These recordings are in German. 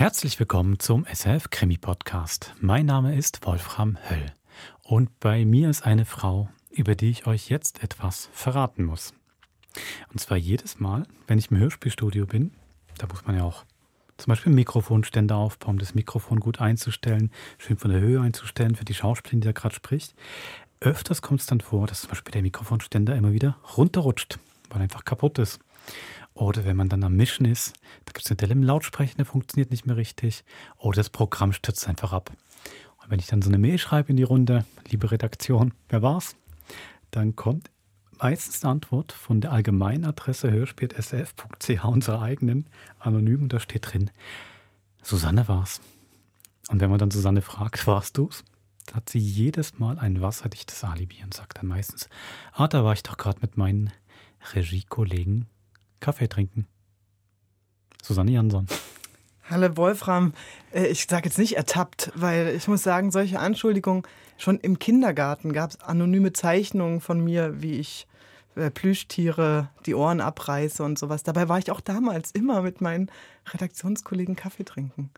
Herzlich willkommen zum SF Krimi Podcast. Mein Name ist Wolfram Höll und bei mir ist eine Frau, über die ich euch jetzt etwas verraten muss. Und zwar jedes Mal, wenn ich im Hörspielstudio bin, da muss man ja auch zum Beispiel Mikrofonständer aufbauen, das Mikrofon gut einzustellen, schön von der Höhe einzustellen für die Schauspielerin, die da gerade spricht. Öfters kommt es dann vor, dass zum Beispiel der Mikrofonständer immer wieder runterrutscht, weil er einfach kaputt ist. Oder wenn man dann am Mischen ist, da gibt es eine Delle im Lautsprecher, der funktioniert nicht mehr richtig. Oder das Programm stürzt einfach ab. Und wenn ich dann so eine Mail schreibe in die Runde, liebe Redaktion, wer war's? Dann kommt meistens eine Antwort von der allgemeinen Adresse hörspiel.sf.ch, unserer eigenen, anonym, und da steht drin, Susanne war's. Und wenn man dann Susanne fragt, warst du's? hat sie jedes Mal ein wasserdichtes Alibi und sagt dann meistens, ah, da war ich doch gerade mit meinen Regiekollegen Kaffee trinken. Susanne Jansson. Hallo Wolfram, äh, ich sage jetzt nicht ertappt, weil ich muss sagen, solche Anschuldigungen, schon im Kindergarten gab es anonyme Zeichnungen von mir, wie ich Plüschtiere die Ohren abreiße und sowas. Dabei war ich auch damals immer mit meinen Redaktionskollegen Kaffee trinken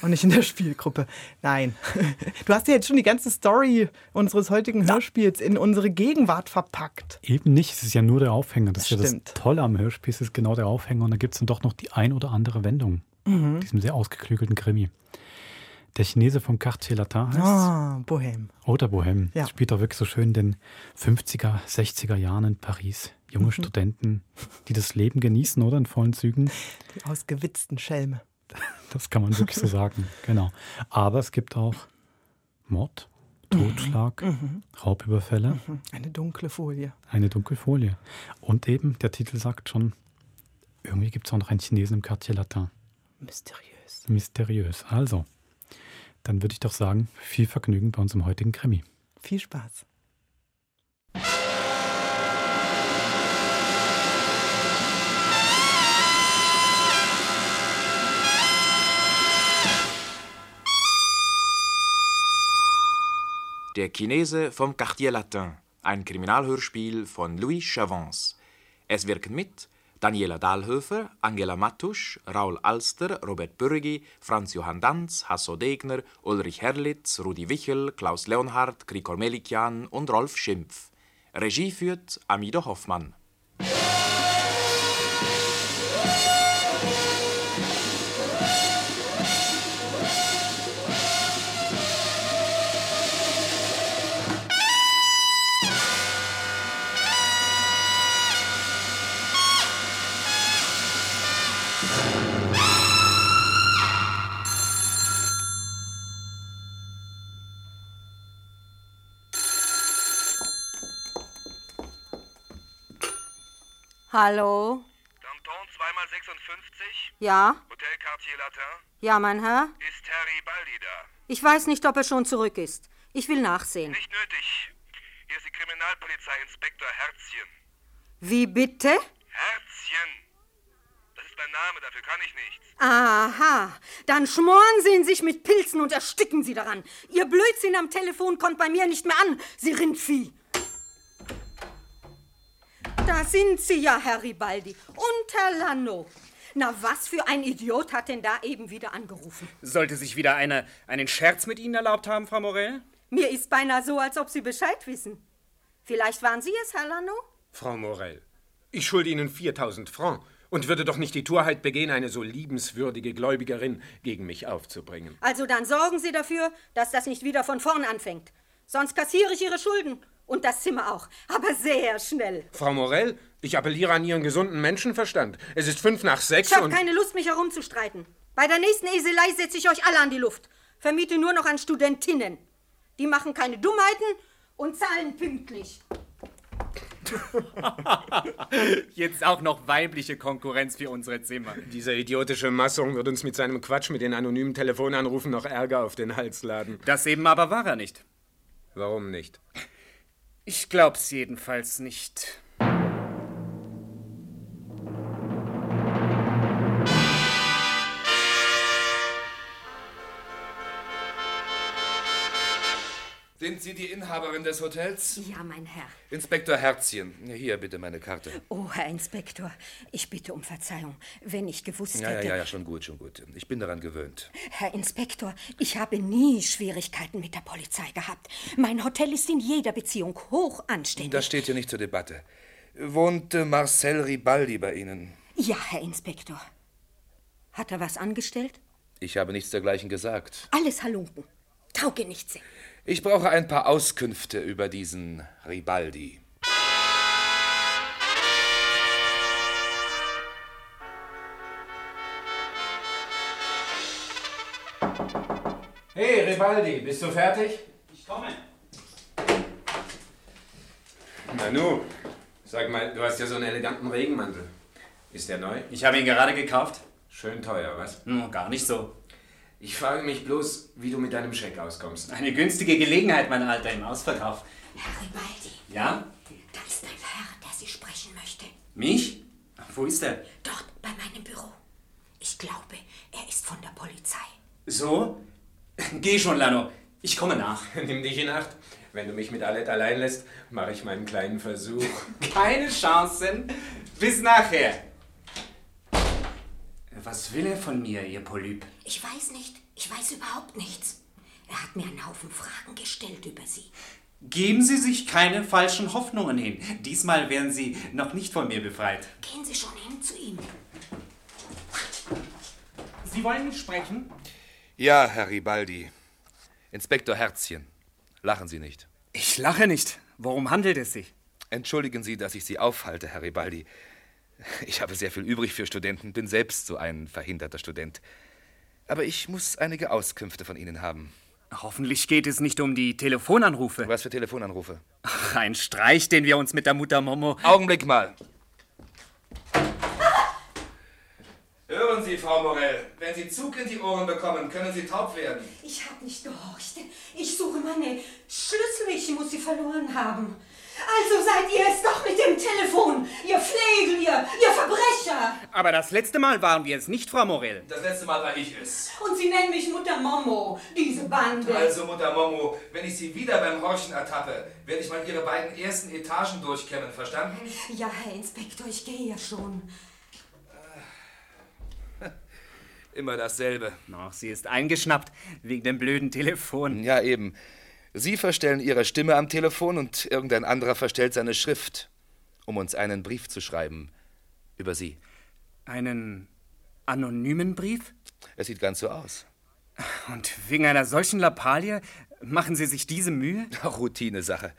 und nicht in der Spielgruppe. Nein. Du hast ja jetzt schon die ganze Story unseres heutigen Hörspiels in unsere Gegenwart verpackt. Eben nicht, es ist ja nur der Aufhänger. Das, das ist ja das Tolle am Hörspiel, es ist genau der Aufhänger und da gibt es dann doch noch die ein oder andere Wendung. Mhm. Diesem sehr ausgeklügelten Krimi. Der Chinese vom Quartier Latin heißt Ah, Bohème. Oder Bohème. Ja. Spielt auch wirklich so schön in den 50er, 60er Jahren in Paris. Junge mhm. Studenten, die das Leben genießen, oder? In vollen Zügen. Die ausgewitzten Schelme. Das kann man wirklich so sagen, genau. Aber es gibt auch Mord, Totschlag, mhm. mhm. Raubüberfälle. Mhm. Eine dunkle Folie. Eine dunkle Folie. Und eben, der Titel sagt schon, irgendwie gibt es auch noch einen Chinesen im Quartier Latin. Mysteriös. Mysteriös. Also, dann würde ich doch sagen, viel Vergnügen bei unserem heutigen Krimi. Viel Spaß. Der Chinese vom Quartier Latin, ein Kriminalhörspiel von Louis Chavance. Es wirken mit Daniela Dahlhöfer, Angela Mattusch, Raul Alster, Robert Bürgi, Franz Johann Danz, Hasso Degner, Ulrich Herlitz, Rudi Wichel, Klaus Leonhardt, Krikor Melikian und Rolf Schimpf. Regie führt Amido Hoffmann. Hallo? Danton 2x56? Ja? Hotel Quartier Latin? Ja, mein Herr? Ist Harry Baldi da? Ich weiß nicht, ob er schon zurück ist. Ich will nachsehen. Nicht nötig. Hier ist die Kriminalpolizei, Inspektor Herzchen. Wie bitte? Herzchen. Das ist mein Name, dafür kann ich nichts. Aha, dann schmoren Sie ihn sich mit Pilzen und ersticken Sie daran. Ihr Blödsinn am Telefon kommt bei mir nicht mehr an, Sie Rindvieh. Da sind Sie ja, Herr Ribaldi. Und Herr Lanno. Na, was für ein Idiot hat denn da eben wieder angerufen? Sollte sich wieder einer einen Scherz mit Ihnen erlaubt haben, Frau Morell? Mir ist beinahe so, als ob Sie Bescheid wissen. Vielleicht waren Sie es, Herr Lanno? Frau Morell, ich schulde Ihnen 4000 Francs und würde doch nicht die Torheit begehen, eine so liebenswürdige Gläubigerin gegen mich aufzubringen. Also dann sorgen Sie dafür, dass das nicht wieder von vorn anfängt. Sonst kassiere ich Ihre Schulden und das Zimmer auch, aber sehr schnell. Frau Morell, ich appelliere an Ihren gesunden Menschenverstand. Es ist fünf nach sechs Ich habe keine Lust, mich herumzustreiten. Bei der nächsten Eselei setze ich euch alle an die Luft. Vermiete nur noch an Studentinnen. Die machen keine Dummheiten und zahlen pünktlich. Jetzt auch noch weibliche Konkurrenz für unsere Zimmer. Dieser idiotische Massung wird uns mit seinem Quatsch mit den anonymen Telefonanrufen noch Ärger auf den Hals laden. Das eben aber war er nicht. Warum nicht? Ich glaub's jedenfalls nicht. Sind Sie die Inhaberin des Hotels? Ja, mein Herr. Inspektor Herzchen. Hier bitte meine Karte. Oh, Herr Inspektor, ich bitte um Verzeihung, wenn ich gewusst Ja, ja, hätte. ja, ja, schon gut, schon gut. Ich bin daran gewöhnt. Herr Inspektor, ich habe nie Schwierigkeiten mit der Polizei gehabt. Mein Hotel ist in jeder Beziehung hoch anständig. Das steht hier nicht zur Debatte. Wohnt äh, Marcel Ribaldi bei Ihnen? Ja, Herr Inspektor. Hat er was angestellt? Ich habe nichts dergleichen gesagt. Alles Halunken. Taugenichtse. Ich brauche ein paar Auskünfte über diesen Ribaldi. Hey, Ribaldi, bist du fertig? Ich komme. Nanu, sag mal, du hast ja so einen eleganten Regenmantel. Ist der neu? Ich habe ihn gerade gekauft. Schön teuer, was? Hm, gar nicht so. Ich frage mich bloß, wie du mit deinem Scheck auskommst. Eine günstige Gelegenheit, mein Alter, im Ausverkauf. Herr Ribaldi, Ja? da ist ein Herr, der Sie sprechen möchte. Mich? Wo ist er? Dort bei meinem Büro. Ich glaube, er ist von der Polizei. So? Geh schon, Lano. Ich komme nach. Nimm dich in Acht. Wenn du mich mit Alette allein lässt, mache ich meinen kleinen Versuch. Keine Chancen. Bis nachher. Was will er von mir, ihr Polyp? Ich weiß nicht. Ich weiß überhaupt nichts. Er hat mir einen Haufen Fragen gestellt über Sie. Geben Sie sich keine falschen Hoffnungen hin. Diesmal werden Sie noch nicht von mir befreit. Gehen Sie schon hin zu ihm. Sie wollen mich sprechen? Ja, Herr Ribaldi. Inspektor Herzchen. Lachen Sie nicht. Ich lache nicht. Worum handelt es sich? Entschuldigen Sie, dass ich Sie aufhalte, Herr Ribaldi. Ich habe sehr viel übrig für Studenten, bin selbst so ein verhinderter Student. Aber ich muss einige Auskünfte von Ihnen haben. Hoffentlich geht es nicht um die Telefonanrufe. Was für Telefonanrufe? Ach, ein Streich, den wir uns mit der Mutter Momo. Augenblick mal. Hören Sie, Frau Morell, wenn Sie Zug in die Ohren bekommen, können Sie taub werden. Ich habe nicht gehorcht. Ich suche meine Schlüssel. Ich muss sie verloren haben. Also seid ihr es doch mit dem Telefon. Ihr Flegel, ihr, ihr Verbrecher. Aber das letzte Mal waren wir es nicht, Frau Morell. Das letzte Mal war ich es. Und sie nennen mich Mutter Momo. Diese Bande. Also, Mutter Momo, wenn ich Sie wieder beim Horchen ertappe, werde ich mal Ihre beiden ersten Etagen durchkämmen, verstanden? Ja, Herr Inspektor, ich gehe ja schon. Immer dasselbe. Ach, sie ist eingeschnappt wegen dem blöden Telefon. Ja, eben. Sie verstellen Ihre Stimme am Telefon und irgendein anderer verstellt seine Schrift, um uns einen Brief zu schreiben über Sie. Einen anonymen Brief? Es sieht ganz so aus. Und wegen einer solchen Lappalie machen Sie sich diese Mühe? Routine-Sache.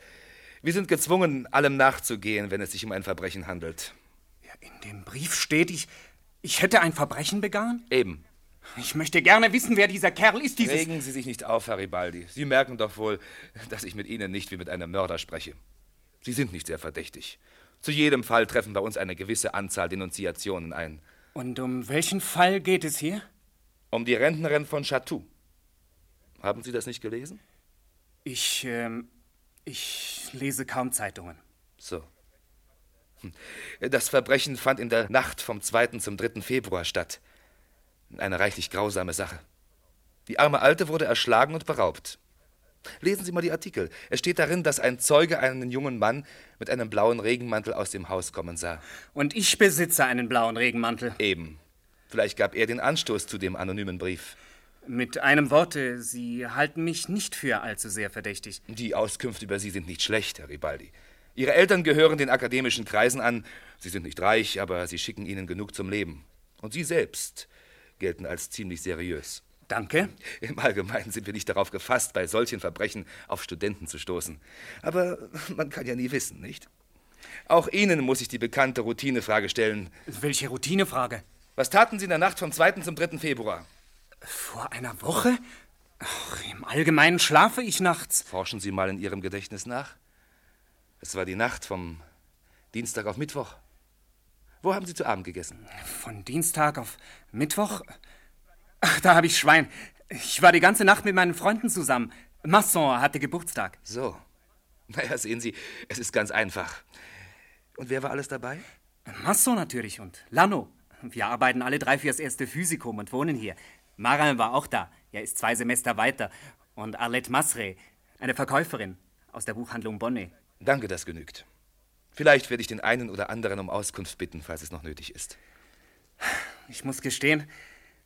Wir sind gezwungen, allem nachzugehen, wenn es sich um ein Verbrechen handelt. In dem Brief steht, ich, ich hätte ein Verbrechen begangen? Eben. Ich möchte gerne wissen, wer dieser Kerl ist, dieses... Regen Sie sich nicht auf, Herr Ribaldi. Sie merken doch wohl, dass ich mit Ihnen nicht wie mit einem Mörder spreche. Sie sind nicht sehr verdächtig. Zu jedem Fall treffen bei uns eine gewisse Anzahl Denunziationen ein. Und um welchen Fall geht es hier? Um die Rentnerin von Chatou. Haben Sie das nicht gelesen? Ich, ähm, ich lese kaum Zeitungen. So. Hm. Das Verbrechen fand in der Nacht vom 2. zum 3. Februar statt. Eine reichlich grausame Sache. Die arme Alte wurde erschlagen und beraubt. Lesen Sie mal die Artikel. Es steht darin, dass ein Zeuge einen jungen Mann mit einem blauen Regenmantel aus dem Haus kommen sah. Und ich besitze einen blauen Regenmantel. Eben. Vielleicht gab er den Anstoß zu dem anonymen Brief. Mit einem Worte, Sie halten mich nicht für allzu sehr verdächtig. Die Auskünfte über Sie sind nicht schlecht, Herr Ribaldi. Ihre Eltern gehören den akademischen Kreisen an. Sie sind nicht reich, aber sie schicken Ihnen genug zum Leben. Und Sie selbst gelten als ziemlich seriös. Danke. Im Allgemeinen sind wir nicht darauf gefasst, bei solchen Verbrechen auf Studenten zu stoßen. Aber man kann ja nie wissen, nicht? Auch Ihnen muss ich die bekannte Routinefrage stellen. Welche Routinefrage? Was taten Sie in der Nacht vom 2. zum 3. Februar? Vor einer Woche? Ach, Im Allgemeinen schlafe ich nachts. Forschen Sie mal in Ihrem Gedächtnis nach. Es war die Nacht vom Dienstag auf Mittwoch. Wo haben Sie zu Abend gegessen? Von Dienstag auf Mittwoch? Ach, da habe ich Schwein. Ich war die ganze Nacht mit meinen Freunden zusammen. Masson hatte Geburtstag. So. Naja, sehen Sie, es ist ganz einfach. Und wer war alles dabei? Masson natürlich und Lano. Wir arbeiten alle drei fürs erste Physikum und wohnen hier. Marin war auch da. Er ist zwei Semester weiter. Und Arlette Masre. Eine Verkäuferin aus der Buchhandlung Bonnet. Danke, das genügt. Vielleicht werde ich den einen oder anderen um Auskunft bitten, falls es noch nötig ist. Ich muss gestehen,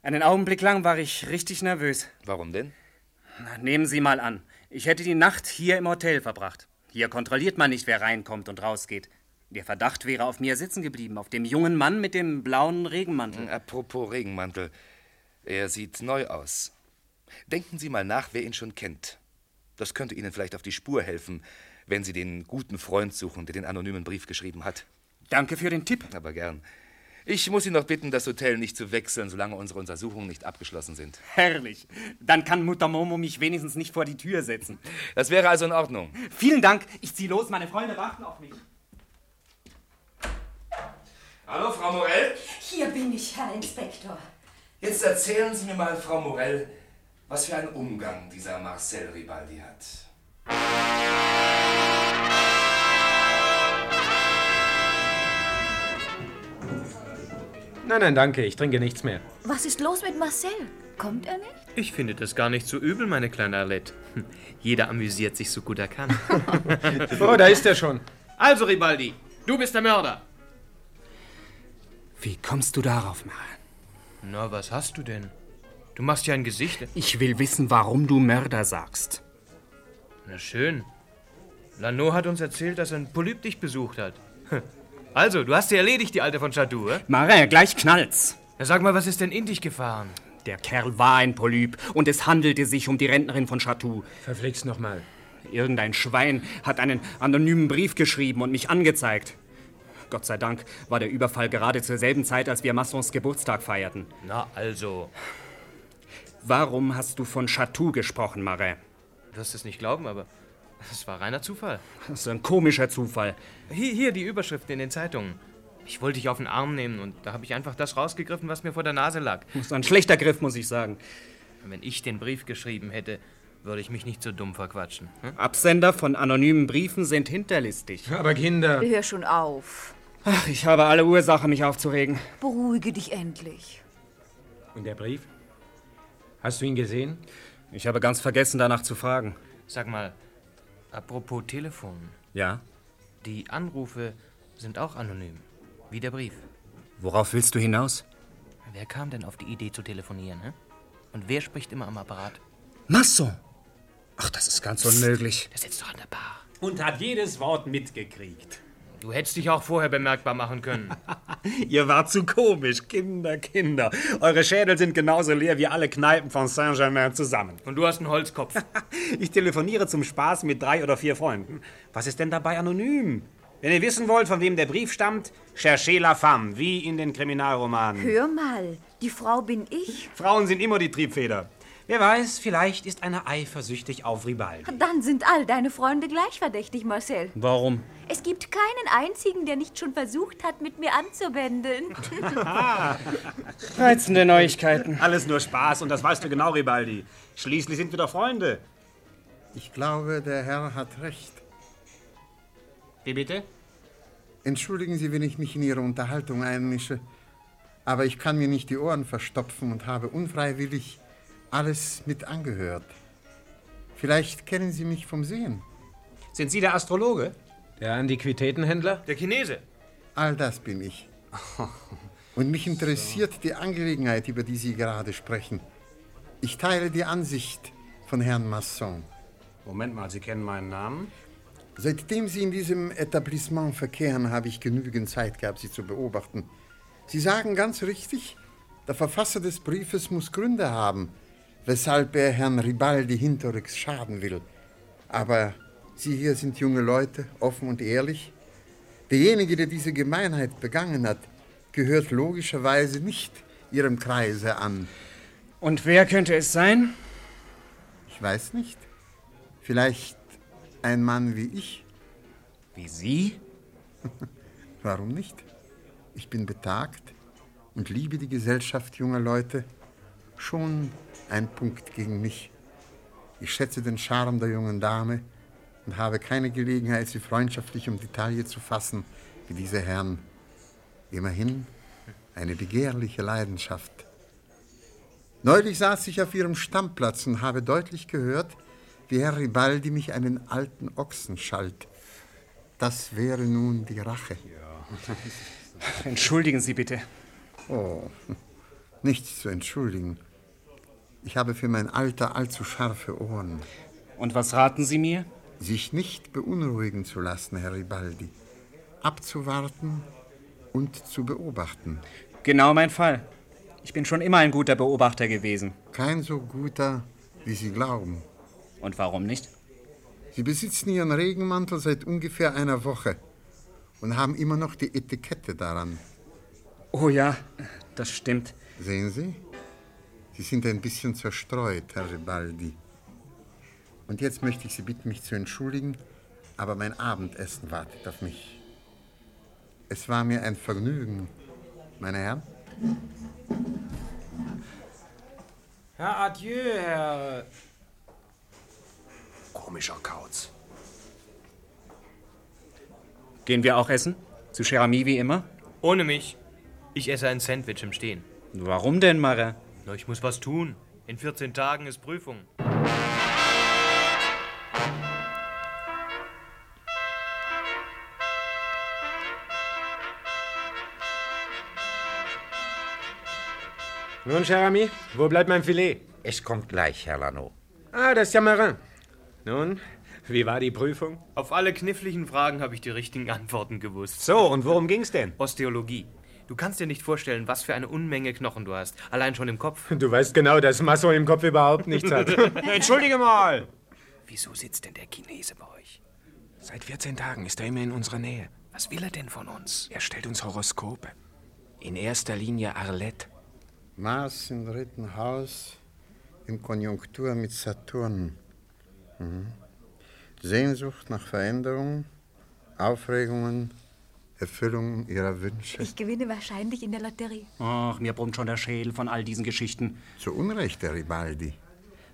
einen Augenblick lang war ich richtig nervös. Warum denn? Na, nehmen Sie mal an, ich hätte die Nacht hier im Hotel verbracht. Hier kontrolliert man nicht, wer reinkommt und rausgeht. Der Verdacht wäre auf mir sitzen geblieben, auf dem jungen Mann mit dem blauen Regenmantel. Apropos Regenmantel. Er sieht neu aus. Denken Sie mal nach, wer ihn schon kennt. Das könnte Ihnen vielleicht auf die Spur helfen, wenn Sie den guten Freund suchen, der den anonymen Brief geschrieben hat. Danke für den Tipp. Aber gern. Ich muss Sie noch bitten, das Hotel nicht zu wechseln, solange unsere Untersuchungen nicht abgeschlossen sind. Herrlich. Dann kann Mutter Momo mich wenigstens nicht vor die Tür setzen. Das wäre also in Ordnung. Vielen Dank. Ich zieh los. Meine Freunde warten auf mich. Hallo, Frau Morell. Hier bin ich, Herr Inspektor. Jetzt erzählen Sie mir mal, Frau Morell, was für einen Umgang dieser Marcel Ribaldi hat. Nein, nein, danke, ich trinke nichts mehr. Was ist los mit Marcel? Kommt er nicht? Ich finde das gar nicht so übel, meine kleine Arlette. Hm, Jeder amüsiert sich so gut er kann. Oh, da ist er schon. Also, Ribaldi, du bist der Mörder. Wie kommst du darauf, Maren? Na, was hast du denn? Du machst ja ein Gesicht. Ich will wissen, warum du Mörder sagst. Na schön. Lano hat uns erzählt, dass ein Polyp dich besucht hat. Also, du hast sie erledigt, die Alte von Chateau, eh? Marin, gleich knallt's. Na, sag mal, was ist denn in dich gefahren? Der Kerl war ein Polyp und es handelte sich um die Rentnerin von Chateau. Verflixt nochmal. Irgendein Schwein hat einen anonymen Brief geschrieben und mich angezeigt. Gott sei Dank war der Überfall gerade zur selben Zeit, als wir Massons Geburtstag feierten. Na, also. Warum hast du von Chateau gesprochen, Marin? Du wirst es nicht glauben, aber es war reiner Zufall. Das ist ein komischer Zufall. Hier, hier die Überschriften in den Zeitungen. Ich wollte dich auf den Arm nehmen und da habe ich einfach das rausgegriffen, was mir vor der Nase lag. Das ist ein schlechter Griff, muss ich sagen. Wenn ich den Brief geschrieben hätte, würde ich mich nicht so dumm verquatschen. Hm? Absender von anonymen Briefen sind hinterlistig. Aber Kinder. Hör schon auf. Ach, ich habe alle Ursache, mich aufzuregen. Beruhige dich endlich. Und der Brief? Hast du ihn gesehen? Ich habe ganz vergessen, danach zu fragen. Sag mal, apropos Telefon. Ja? Die Anrufe sind auch anonym. Wie der Brief. Worauf willst du hinaus? Wer kam denn auf die Idee zu telefonieren, hä? Und wer spricht immer am Apparat? Masson! Ach, das ist ganz unmöglich. Der sitzt doch an der Bar. Und hat jedes Wort mitgekriegt. Du hättest dich auch vorher bemerkbar machen können. Ihr wart zu komisch, Kinder, Kinder. Eure Schädel sind genauso leer wie alle Kneipen von Saint-Germain zusammen. Und du hast einen Holzkopf. Ich telefoniere zum Spaß mit drei oder vier Freunden. Was ist denn dabei anonym? Wenn ihr wissen wollt, von wem der Brief stammt, cherchez la femme, wie in den Kriminalromanen. Hör mal, die Frau bin ich. Frauen sind immer die Triebfeder. Wer weiß, vielleicht ist einer eifersüchtig auf Ribaldi. Dann sind all deine Freunde gleich verdächtig, Marcel. Warum? Es gibt keinen einzigen, der nicht schon versucht hat, mit mir anzuwenden. Reizende Neuigkeiten. Alles nur Spaß und das weißt du genau, Ribaldi. Schließlich sind wir doch Freunde. Ich glaube, der Herr hat recht. Wie bitte? Entschuldigen Sie, wenn ich mich in Ihre Unterhaltung einmische, aber ich kann mir nicht die Ohren verstopfen und habe unfreiwillig alles mit angehört. Vielleicht kennen Sie mich vom Sehen. Sind Sie der Astrologe? Der Antiquitätenhändler? Der Chinese. All das bin ich. Und mich interessiert die Angelegenheit, über die Sie gerade sprechen. Ich teile die Ansicht von Herrn Masson. Moment mal, Sie kennen meinen Namen? Seitdem Sie in diesem Etablissement verkehren, habe ich genügend Zeit gehabt, Sie zu beobachten. Sie sagen ganz richtig, der Verfasser des Briefes muss Gründe haben, weshalb er Herrn Ribaldi hinterrücks schaden will. Aber Sie hier sind junge Leute, offen und ehrlich. Derjenige, der diese Gemeinheit begangen hat, gehört logischerweise nicht Ihrem Kreise an. Und wer könnte es sein? Ich weiß nicht. Vielleicht ein Mann wie ich. Wie Sie? Warum nicht? Ich bin betagt und liebe die Gesellschaft junger Leute. Schon ein Punkt gegen mich. Ich schätze den Charme der jungen Dame und habe keine Gelegenheit, sie freundschaftlich um die Taille zu fassen, wie diese Herren. Immerhin eine begehrliche Leidenschaft. Neulich saß ich auf ihrem Stammplatz und habe deutlich gehört, wie Herr Ribaldi mich einen alten Ochsen schalt. Das wäre nun die Rache. Entschuldigen Sie bitte. Oh, nichts zu entschuldigen. Ich habe für mein Alter allzu scharfe Ohren. Und was raten Sie mir? Sich nicht beunruhigen zu lassen, Herr Ribaldi. Abzuwarten und zu beobachten. Genau mein Fall. Ich bin schon immer ein guter Beobachter gewesen. Kein so guter, wie Sie glauben. Und warum nicht? Sie besitzen Ihren Regenmantel seit ungefähr einer Woche und haben immer noch die Etikette daran. Oh ja, das stimmt. Sehen Sie? Sie sind ein bisschen zerstreut, Herr Ribaldi. Und jetzt möchte ich Sie bitten, mich zu entschuldigen, aber mein Abendessen wartet auf mich. Es war mir ein Vergnügen, meine Herren. Herr Adieu, Herr. Komischer Kauz. Gehen wir auch essen? Zu Cherami wie immer? Ohne mich. Ich esse ein Sandwich im Stehen. Warum denn, Mara? Na, ich muss was tun. In 14 Tagen ist Prüfung. Nun, cher Ami, wo bleibt mein Filet? Es kommt gleich, Herr Lano. Ah, das ist ja Marin. Nun, wie war die Prüfung? Auf alle kniffligen Fragen habe ich die richtigen Antworten gewusst. So, und worum ging's denn? Osteologie. Du kannst dir nicht vorstellen, was für eine Unmenge Knochen du hast. Allein schon im Kopf. Du weißt genau, dass Masso im Kopf überhaupt nichts hat. Entschuldige mal. Wieso sitzt denn der Chinese bei euch? Seit 14 Tagen ist er immer in unserer Nähe. Was will er denn von uns? Er stellt uns Horoskope. In erster Linie Arlette. Mars im dritten Haus, in Konjunktur mit Saturn. Mhm. Sehnsucht nach Veränderung, Aufregungen, Erfüllung ihrer Wünsche. Ich gewinne wahrscheinlich in der Lotterie. Ach, mir brummt schon der Schädel von all diesen Geschichten. Zu Unrecht, Herr Ribaldi.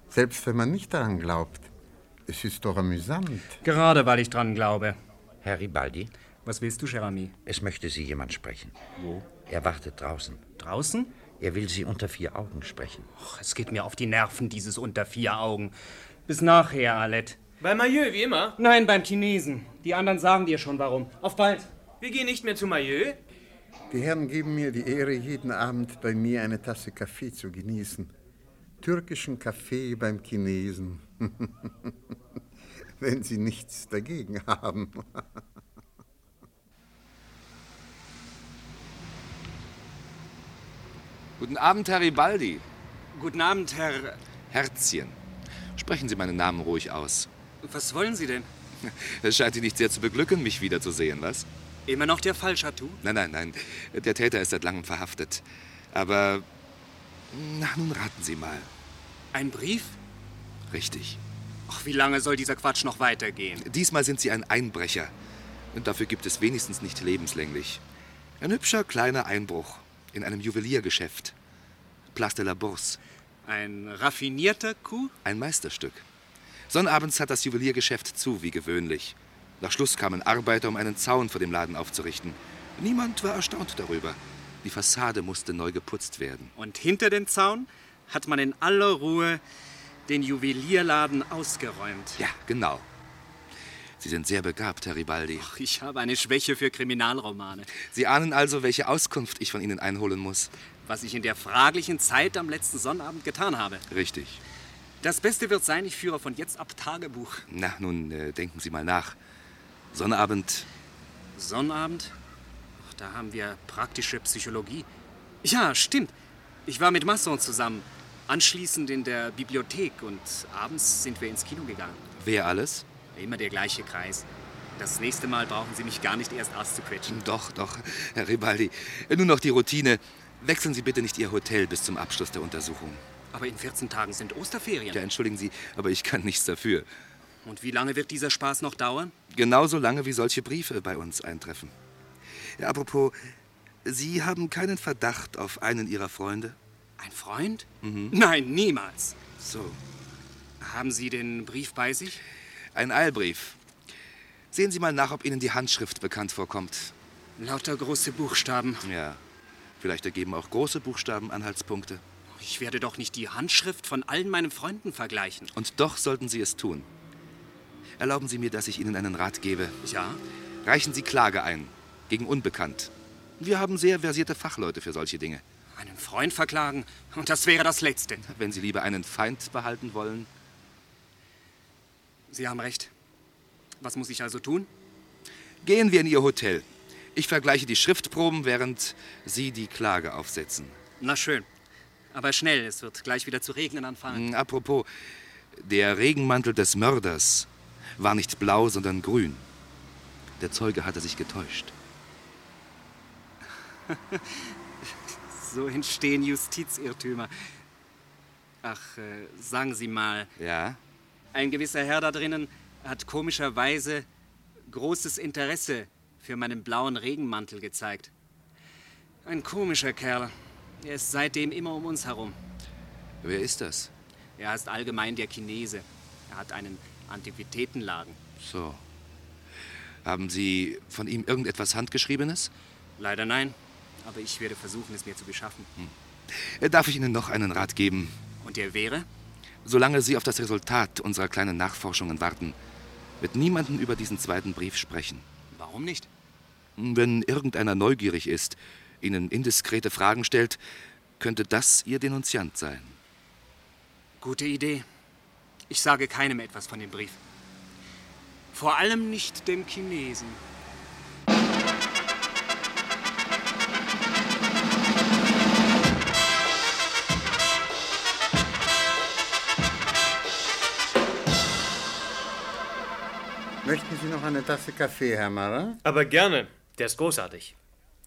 Selbst wenn man nicht daran glaubt. Es ist doch amüsant. Gerade weil ich dran glaube. Herr Ribaldi? Was willst du, Cherami? Es möchte Sie jemand sprechen. Wo? Er wartet draußen. Draußen? Er will Sie unter vier Augen sprechen. Och, es geht mir auf die Nerven, dieses unter vier Augen. Bis nachher, Alette. Bei Maillot, wie immer? Nein, beim Chinesen. Die anderen sagen dir schon warum. Auf bald. Wir gehen nicht mehr zu Maillot. Die Herren geben mir die Ehre, jeden Abend bei mir eine Tasse Kaffee zu genießen. Türkischen Kaffee beim Chinesen. Wenn Sie nichts dagegen haben. Guten Abend, Herr Ribaldi. Guten Abend, Herr. Herzchen. Sprechen Sie meinen Namen ruhig aus. Was wollen Sie denn? Es scheint Sie nicht sehr zu beglücken, mich wiederzusehen, was? Immer noch der Fall, Chatou? Nein, nein, nein. Der Täter ist seit langem verhaftet. Aber. Na, nun raten Sie mal. Ein Brief? Richtig. Ach, wie lange soll dieser Quatsch noch weitergehen? Diesmal sind Sie ein Einbrecher. Und dafür gibt es wenigstens nicht lebenslänglich. Ein hübscher kleiner Einbruch in einem Juweliergeschäft. Place de la Bourse. Ein raffinierter Coup? Ein Meisterstück. Sonnabends hat das Juweliergeschäft zu, wie gewöhnlich. Nach Schluss kamen Arbeiter, um einen Zaun vor dem Laden aufzurichten. Niemand war erstaunt darüber. Die Fassade musste neu geputzt werden. Und hinter den Zaun hat man in aller Ruhe den Juwelierladen ausgeräumt. Ja, genau. Sie sind sehr begabt, Herr Ribaldi. Ach, ich habe eine Schwäche für Kriminalromane. Sie ahnen also, welche Auskunft ich von Ihnen einholen muss. Was ich in der fraglichen Zeit am letzten Sonnabend getan habe. Richtig. Das Beste wird sein, ich führe von jetzt ab Tagebuch. Na, nun äh, denken Sie mal nach. Sonnabend. Sonnabend? Ach, da haben wir praktische Psychologie. Ja, stimmt. Ich war mit Masson zusammen. Anschließend in der Bibliothek und abends sind wir ins Kino gegangen. Wer alles? Immer der gleiche Kreis. Das nächste Mal brauchen Sie mich gar nicht erst auszuquetschen. Doch, doch, Herr Ribaldi. Nur noch die Routine. Wechseln Sie bitte nicht Ihr Hotel bis zum Abschluss der Untersuchung. Aber in 14 Tagen sind Osterferien. Ja, entschuldigen Sie, aber ich kann nichts dafür. Und wie lange wird dieser Spaß noch dauern? Genauso lange, wie solche Briefe bei uns eintreffen. Ja, apropos, Sie haben keinen Verdacht auf einen Ihrer Freunde? Ein Freund? Mhm. Nein, niemals. So. Haben Sie den Brief bei sich? Ein Eilbrief. Sehen Sie mal nach, ob Ihnen die Handschrift bekannt vorkommt. Lauter große Buchstaben. Ja. Vielleicht ergeben auch große Buchstaben Anhaltspunkte. Ich werde doch nicht die Handschrift von allen meinen Freunden vergleichen. Und doch sollten Sie es tun. Erlauben Sie mir, dass ich Ihnen einen Rat gebe. Ja? Reichen Sie Klage ein. Gegen Unbekannt. Wir haben sehr versierte Fachleute für solche Dinge. Einen Freund verklagen? Und das wäre das Letzte. Wenn Sie lieber einen Feind behalten wollen. Sie haben recht. Was muss ich also tun? Gehen wir in Ihr Hotel. Ich vergleiche die Schriftproben, während Sie die Klage aufsetzen. Na schön. Aber schnell, es wird gleich wieder zu regnen anfangen. Hm, Apropos, der Regenmantel des Mörders war nicht blau, sondern grün. Der Zeuge hatte sich getäuscht. so entstehen Justizirrtümer. Ach, äh, sagen Sie mal. Ja? Ein gewisser Herr da drinnen hat komischerweise großes Interesse für meinen blauen Regenmantel gezeigt. Ein komischer Kerl. Er ist seitdem immer um uns herum. Wer ist das? Er ist allgemein der Chinese. Er hat einen Antiquitätenladen. So. Haben Sie von ihm irgendetwas Handgeschriebenes? Leider nein, aber ich werde versuchen, es mir zu beschaffen. Hm. Darf ich Ihnen noch einen Rat geben? Und der wäre? Solange Sie auf das Resultat unserer kleinen Nachforschungen warten, wird niemanden über diesen zweiten Brief sprechen. Warum nicht? Wenn irgendeiner neugierig ist, Ihnen indiskrete Fragen stellt, könnte das Ihr Denunziant sein. Gute Idee. Ich sage keinem etwas von dem Brief. Vor allem nicht dem Chinesen. Möchten Sie noch eine Tasse Kaffee, Herr Marat? Aber gerne. Der ist großartig.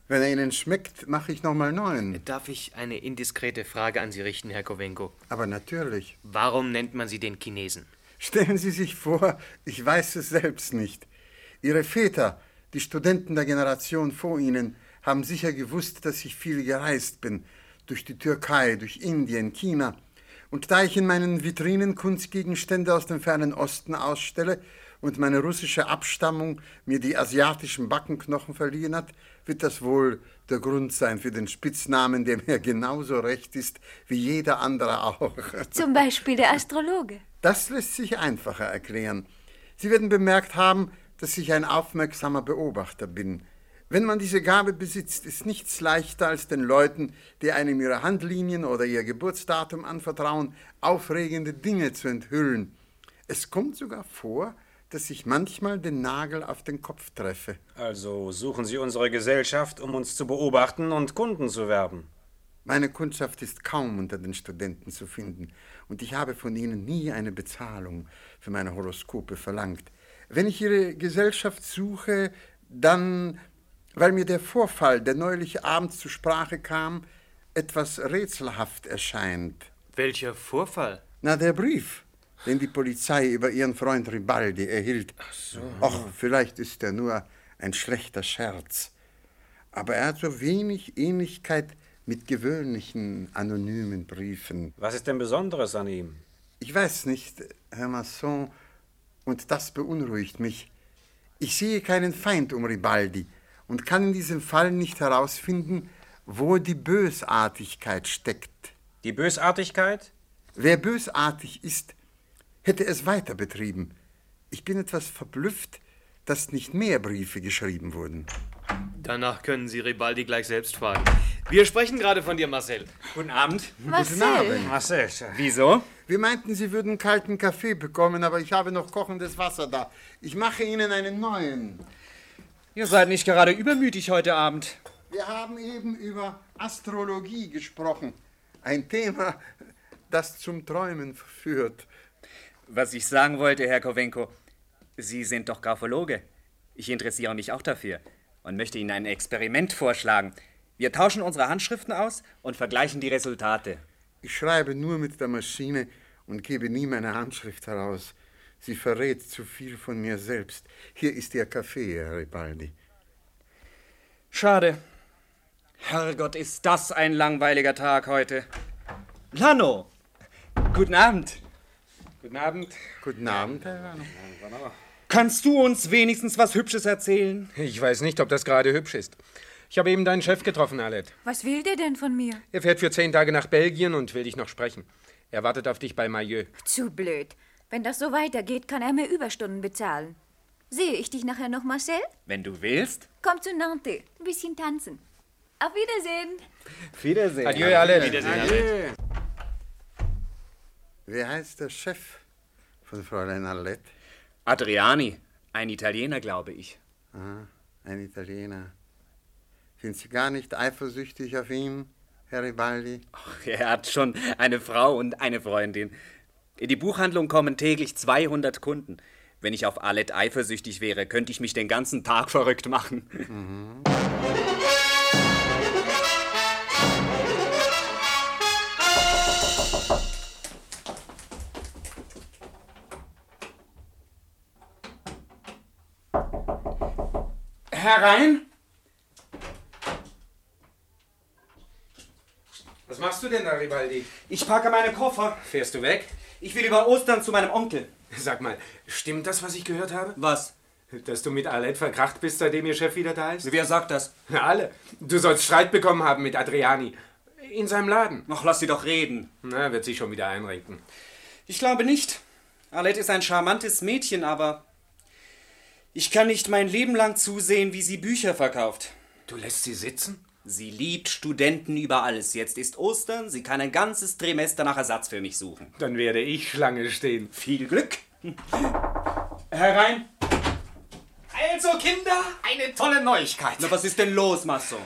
Wenn er Ihnen schmeckt, mache ich noch mal neuen. Darf ich eine indiskrete Frage an Sie richten, Herr Kowenko? Aber natürlich. Warum nennt man Sie den Chinesen? Stellen Sie sich vor, ich weiß es selbst nicht. Ihre Väter, die Studenten der Generation vor Ihnen, haben sicher gewusst, dass ich viel gereist bin. Durch die Türkei, durch Indien, China. Und da ich in meinen Vitrinen Kunstgegenstände aus dem fernen Osten ausstelle und meine russische Abstammung mir die asiatischen Backenknochen verliehen hat, wird das wohl der Grund sein für den Spitznamen, der mir genauso recht ist wie jeder andere auch. Zum Beispiel der Astrologe. Das lässt sich einfacher erklären. Sie werden bemerkt haben, dass ich ein aufmerksamer Beobachter bin. Wenn man diese Gabe besitzt, ist nichts leichter als den Leuten, die einem ihre Handlinien oder ihr Geburtsdatum anvertrauen, aufregende Dinge zu enthüllen. Es kommt sogar vor, dass ich manchmal den Nagel auf den Kopf treffe. Also suchen Sie unsere Gesellschaft, um uns zu beobachten und Kunden zu werben. Meine Kundschaft ist kaum unter den Studenten zu finden, und ich habe von ihnen nie eine Bezahlung für meine Horoskope verlangt. Wenn ich ihre Gesellschaft suche, dann, weil mir der Vorfall, der neulich abends zur Sprache kam, etwas rätselhaft erscheint. Welcher Vorfall? Na, der Brief, den die Polizei über ihren Freund Ribaldi erhielt. Ach so. Och, vielleicht ist er nur ein schlechter Scherz. Aber er hat so wenig Ähnlichkeit mit gewöhnlichen anonymen Briefen. Was ist denn Besonderes an ihm? Ich weiß nicht, Herr Masson, und das beunruhigt mich. Ich sehe keinen Feind um Ribaldi und kann in diesem Fall nicht herausfinden, wo die Bösartigkeit steckt. Die Bösartigkeit? Wer bösartig ist, hätte es weiter betrieben. Ich bin etwas verblüfft, dass nicht mehr Briefe geschrieben wurden. Danach können Sie Ribaldi gleich selbst fragen. Wir sprechen gerade von dir, Marcel. Guten Abend. Guten Abend. Marcel. Wieso? Wir meinten, Sie würden kalten Kaffee bekommen, aber ich habe noch kochendes Wasser da. Ich mache Ihnen einen neuen. Ihr seid nicht gerade übermütig heute Abend. Wir haben eben über Astrologie gesprochen. Ein Thema, das zum Träumen verführt. Was ich sagen wollte, Herr Kowenko, Sie sind doch Graphologe. Ich interessiere mich auch dafür und möchte Ihnen ein Experiment vorschlagen. Wir tauschen unsere Handschriften aus und vergleichen die Resultate. Ich schreibe nur mit der Maschine und gebe nie meine Handschrift heraus. Sie verrät zu viel von mir selbst. Hier ist Ihr Kaffee, Herr Ribaldi. Schade. Herrgott, ist das ein langweiliger Tag heute. Lano! Guten Abend. Guten Abend. Guten Abend, Herr Lano. Kannst du uns wenigstens was Hübsches erzählen? Ich weiß nicht, ob das gerade hübsch ist. Ich habe eben deinen Chef getroffen, Alet. Was will der denn von mir? Er fährt für zehn Tage nach Belgien und will dich noch sprechen. Er wartet auf dich bei Maillot. Zu blöd. Wenn das so weitergeht, kann er mir Überstunden bezahlen. Sehe ich dich nachher noch, Marcel? Wenn du willst. Komm zu Nantes. Ein bisschen tanzen. Auf Wiedersehen. Wiedersehen. Adieu, Alet. Wiedersehen, Adieu. Wie heißt der Chef von Fräulein Allet? Adriani. Ein Italiener, glaube ich. Ah, ein Italiener. Sind Sie gar nicht eifersüchtig auf ihn, Herr Ribaldi? Er hat schon eine Frau und eine Freundin. In die Buchhandlung kommen täglich 200 Kunden. Wenn ich auf Alet eifersüchtig wäre, könnte ich mich den ganzen Tag verrückt machen. Mhm. Herein! Was machst du denn da, Ribaldi? Ich packe meine Koffer. Fährst du weg? Ich will über Ostern zu meinem Onkel. Sag mal, stimmt das, was ich gehört habe? Was? Dass du mit Alet verkracht bist, seitdem ihr Chef wieder da ist? Wer sagt das? Alle. Du sollst Streit bekommen haben mit Adriani. In seinem Laden. Ach, lass sie doch reden. Na, wird sich schon wieder einrenken. Ich glaube nicht. Alette ist ein charmantes Mädchen, aber ich kann nicht mein Leben lang zusehen, wie sie Bücher verkauft. Du lässt sie sitzen? Sie liebt Studenten über alles. Jetzt ist Ostern, sie kann ein ganzes Trimester nach Ersatz für mich suchen. Dann werde ich Schlange stehen. Viel Glück. Herein. Also, Kinder, eine tolle Neuigkeit. Na, was ist denn los, Masso?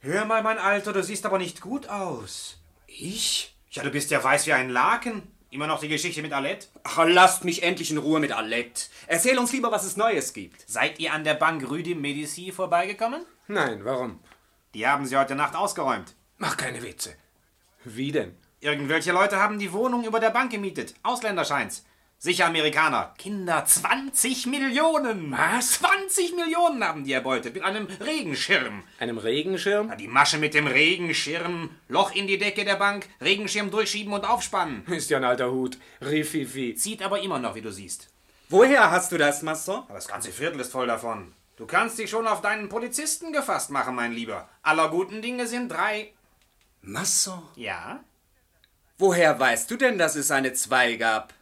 Hör mal, mein Alter, du siehst aber nicht gut aus. Ich? Ja, du bist ja weiß wie ein Laken. Immer noch die Geschichte mit Alette? Ach, lasst mich endlich in Ruhe mit Alette. Erzähl uns lieber, was es Neues gibt. Seid ihr an der Bank Rüdi Medici vorbeigekommen? Nein, warum? Die haben sie heute Nacht ausgeräumt. Mach keine Witze. Wie denn? Irgendwelche Leute haben die Wohnung über der Bank gemietet. Ausländer scheint's. Sicher Amerikaner. Kinder, 20 Millionen. Was? 20 Millionen haben die erbeutet mit einem Regenschirm. Einem Regenschirm? Na, die Masche mit dem Regenschirm. Loch in die Decke der Bank, Regenschirm durchschieben und aufspannen. Ist ja ein alter Hut. Rififi. Zieht aber immer noch, wie du siehst. Woher hast du das, Masson? Das ganze Viertel ist voll davon. Du kannst dich schon auf deinen Polizisten gefasst machen, mein Lieber. Aller guten Dinge sind drei. Masson? Ja? Woher weißt du denn, dass es eine Zwei gab?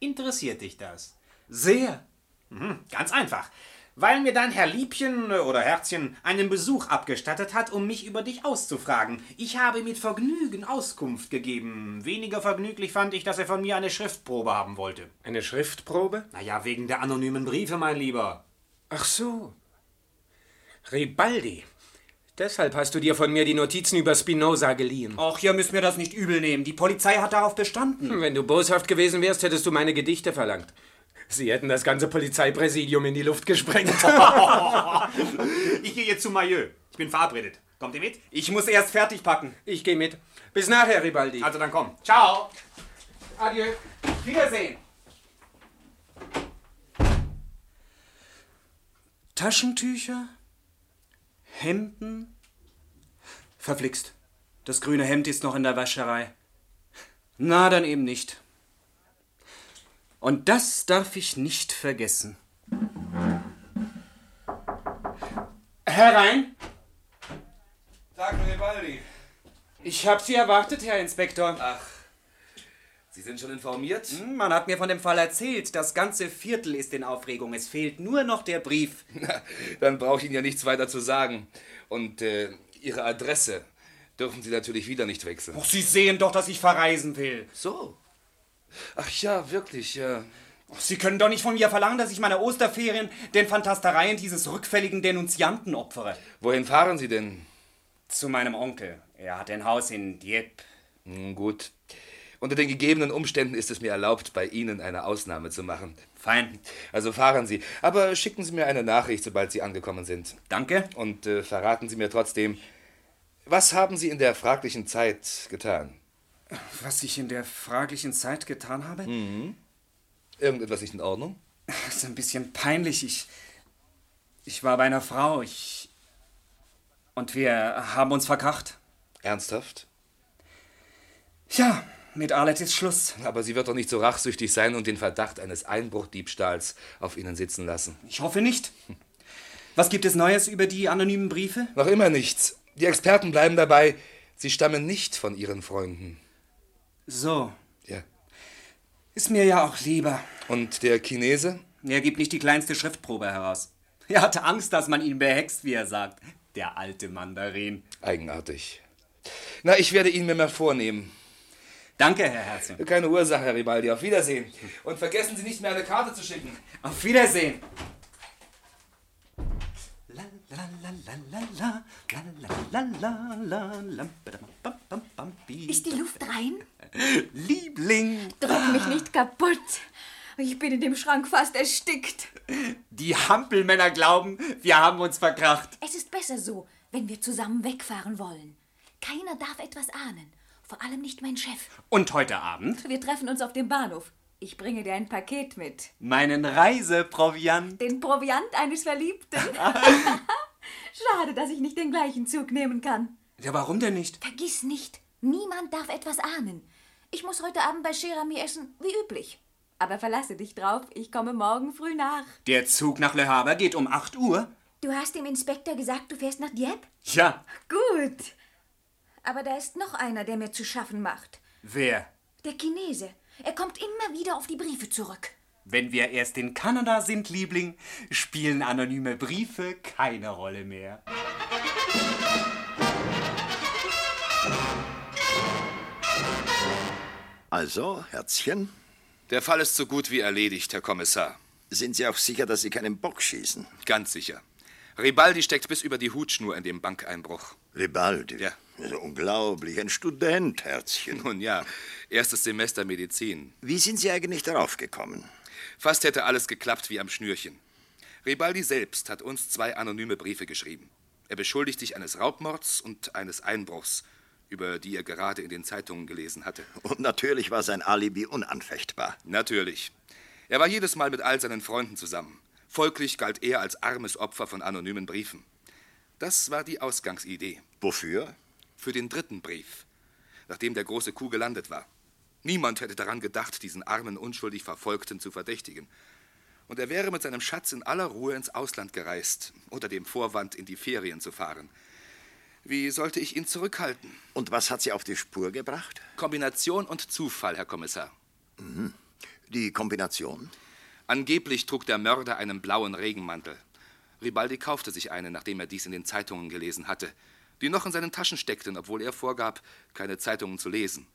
Interessiert dich das? Sehr. Mhm, ganz einfach. Weil mir dein Herr Liebchen oder Herzchen einen Besuch abgestattet hat, um mich über dich auszufragen. Ich habe mit Vergnügen Auskunft gegeben. Weniger vergnüglich fand ich, dass er von mir eine Schriftprobe haben wollte. Eine Schriftprobe? Naja, wegen der anonymen Briefe, mein Lieber. Ach so. Ribaldi. Deshalb hast du dir von mir die Notizen über Spinoza geliehen. Ach, ihr müsst mir das nicht übel nehmen. Die Polizei hat darauf bestanden. Wenn du boshaft gewesen wärst, hättest du meine Gedichte verlangt. Sie hätten das ganze Polizeipräsidium in die Luft gesprengt. ich gehe jetzt zu Maillot. Ich bin verabredet. Kommt ihr mit? Ich muss erst fertig packen. Ich gehe mit. Bis nachher, Ribaldi. Also dann komm. Ciao. Adieu. Wiedersehen. Taschentücher? Hemden? Verflixt. Das grüne Hemd ist noch in der Wäscherei. Na, dann eben nicht. Und das darf ich nicht vergessen. Herein! Tag, Ribaldi. Ich habe Sie erwartet, Herr Inspektor. Ach, Sie sind schon informiert? Hm, Man hat mir von dem Fall erzählt. Das ganze Viertel ist in Aufregung. Es fehlt nur noch der Brief. Na, dann brauche ich Ihnen ja nichts weiter zu sagen. Und äh, Ihre Adresse dürfen Sie natürlich wieder nicht wechseln. Ach, Sie sehen doch, dass ich verreisen will. So. Ach ja, wirklich, ja. Sie können doch nicht von mir verlangen, dass ich meine Osterferien den Fantastereien dieses rückfälligen Denunzianten opfere. Wohin fahren Sie denn? Zu meinem Onkel. Er hat ein Haus in Dieppe. Hm, gut. Unter den gegebenen Umständen ist es mir erlaubt, bei Ihnen eine Ausnahme zu machen. Fein. Also fahren Sie. Aber schicken Sie mir eine Nachricht, sobald Sie angekommen sind. Danke. Und äh, verraten Sie mir trotzdem, was haben Sie in der fraglichen Zeit getan? Was ich in der fraglichen Zeit getan habe? Mhm. Irgendetwas nicht in Ordnung? Das ist ein bisschen peinlich. Ich. Ich war bei einer Frau. Ich. Und wir haben uns verkracht. Ernsthaft? Ja, mit Arlette ist Schluss. Aber sie wird doch nicht so rachsüchtig sein und den Verdacht eines Einbruchdiebstahls auf Ihnen sitzen lassen. Ich hoffe nicht. Was gibt es Neues über die anonymen Briefe? Noch immer nichts. Die Experten bleiben dabei, sie stammen nicht von ihren Freunden. So. Ja. Ist mir ja auch lieber. Und der Chinese? Er gibt nicht die kleinste Schriftprobe heraus. Er hatte Angst, dass man ihn behext, wie er sagt. Der alte Mandarin. Eigenartig. Na, ich werde ihn mir mal vornehmen. Danke, Herr Herzchen. Keine Ursache, Herr Ribaldi. Auf Wiedersehen. Und vergessen Sie nicht, mir eine Karte zu schicken. Auf Wiedersehen. Ist die Luft rein? Liebling. Drück mich nicht kaputt. Ich bin in dem Schrank fast erstickt. Die Hampelmänner glauben, wir haben uns verkracht. Es ist besser so, wenn wir zusammen wegfahren wollen. Keiner darf etwas ahnen. Vor allem nicht mein Chef. Und heute Abend? Wir treffen uns auf dem Bahnhof. Ich bringe dir ein Paket mit. Meinen Reiseproviant. Den Proviant eines Verliebten. Schade, dass ich nicht den gleichen Zug nehmen kann. Ja, warum denn nicht? Vergiss nicht, niemand darf etwas ahnen. Ich muss heute Abend bei Cherami essen, wie üblich. Aber verlasse dich drauf, ich komme morgen früh nach. Der Zug nach Le Havre geht um 8 Uhr. Du hast dem Inspektor gesagt, du fährst nach Dieppe? Ja. Gut. Aber da ist noch einer, der mir zu schaffen macht. Wer? Der Chinese. Er kommt immer wieder auf die Briefe zurück. Wenn wir erst in Kanada sind, Liebling, spielen anonyme Briefe keine Rolle mehr. Also, Herzchen? Der Fall ist so gut wie erledigt, Herr Kommissar. Sind Sie auch sicher, dass Sie keinen Bock schießen? Ganz sicher. Ribaldi steckt bis über die Hutschnur in dem Bankeinbruch. Ribaldi? Ja. Unglaublich. Ein Student, Herzchen. Nun ja, erstes Semester Medizin. Wie sind Sie eigentlich darauf gekommen? Fast hätte alles geklappt wie am Schnürchen. Ribaldi selbst hat uns zwei anonyme Briefe geschrieben. Er beschuldigt dich eines Raubmords und eines Einbruchs, über die er gerade in den Zeitungen gelesen hatte. Und natürlich war sein Alibi unanfechtbar. Natürlich. Er war jedes Mal mit all seinen Freunden zusammen. Folglich galt er als armes Opfer von anonymen Briefen. Das war die Ausgangsidee. Wofür? Für den dritten Brief, nachdem der große Coup gelandet war. Niemand hätte daran gedacht, diesen armen, unschuldig Verfolgten zu verdächtigen. Und er wäre mit seinem Schatz in aller Ruhe ins Ausland gereist, unter dem Vorwand, in die Ferien zu fahren. Wie sollte ich ihn zurückhalten? Und was hat Sie auf die Spur gebracht? Kombination und Zufall, Herr Kommissar. Mhm. Die Kombination? Angeblich trug der Mörder einen blauen Regenmantel. Ribaldi kaufte sich einen, nachdem er dies in den Zeitungen gelesen hatte, die noch in seinen Taschen steckten, obwohl er vorgab, keine Zeitungen zu lesen.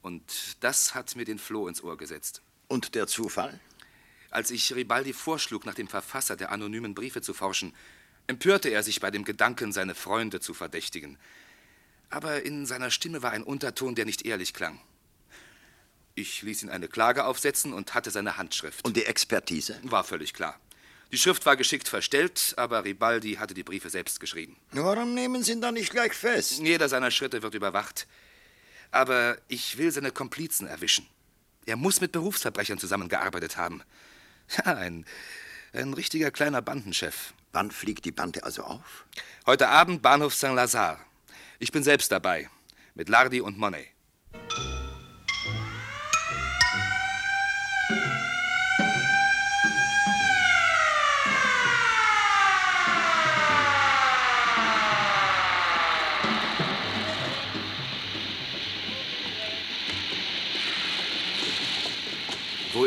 Und das hat mir den Floh ins Ohr gesetzt. Und der Zufall? Als ich Ribaldi vorschlug, nach dem Verfasser der anonymen Briefe zu forschen, empörte er sich bei dem Gedanken, seine Freunde zu verdächtigen. Aber in seiner Stimme war ein Unterton, der nicht ehrlich klang. Ich ließ ihn eine Klage aufsetzen und hatte seine Handschrift. Und die Expertise? War völlig klar. Die Schrift war geschickt verstellt, aber Ribaldi hatte die Briefe selbst geschrieben. Warum nehmen Sie ihn dann nicht gleich fest? Jeder seiner Schritte wird überwacht. Aber ich will seine Komplizen erwischen. Er muss mit Berufsverbrechern zusammengearbeitet haben. Ja, ein, ein richtiger kleiner Bandenchef. Wann fliegt die Bande also auf? Heute Abend Bahnhof Saint-Lazare. Ich bin selbst dabei. Mit Lardi und Monet.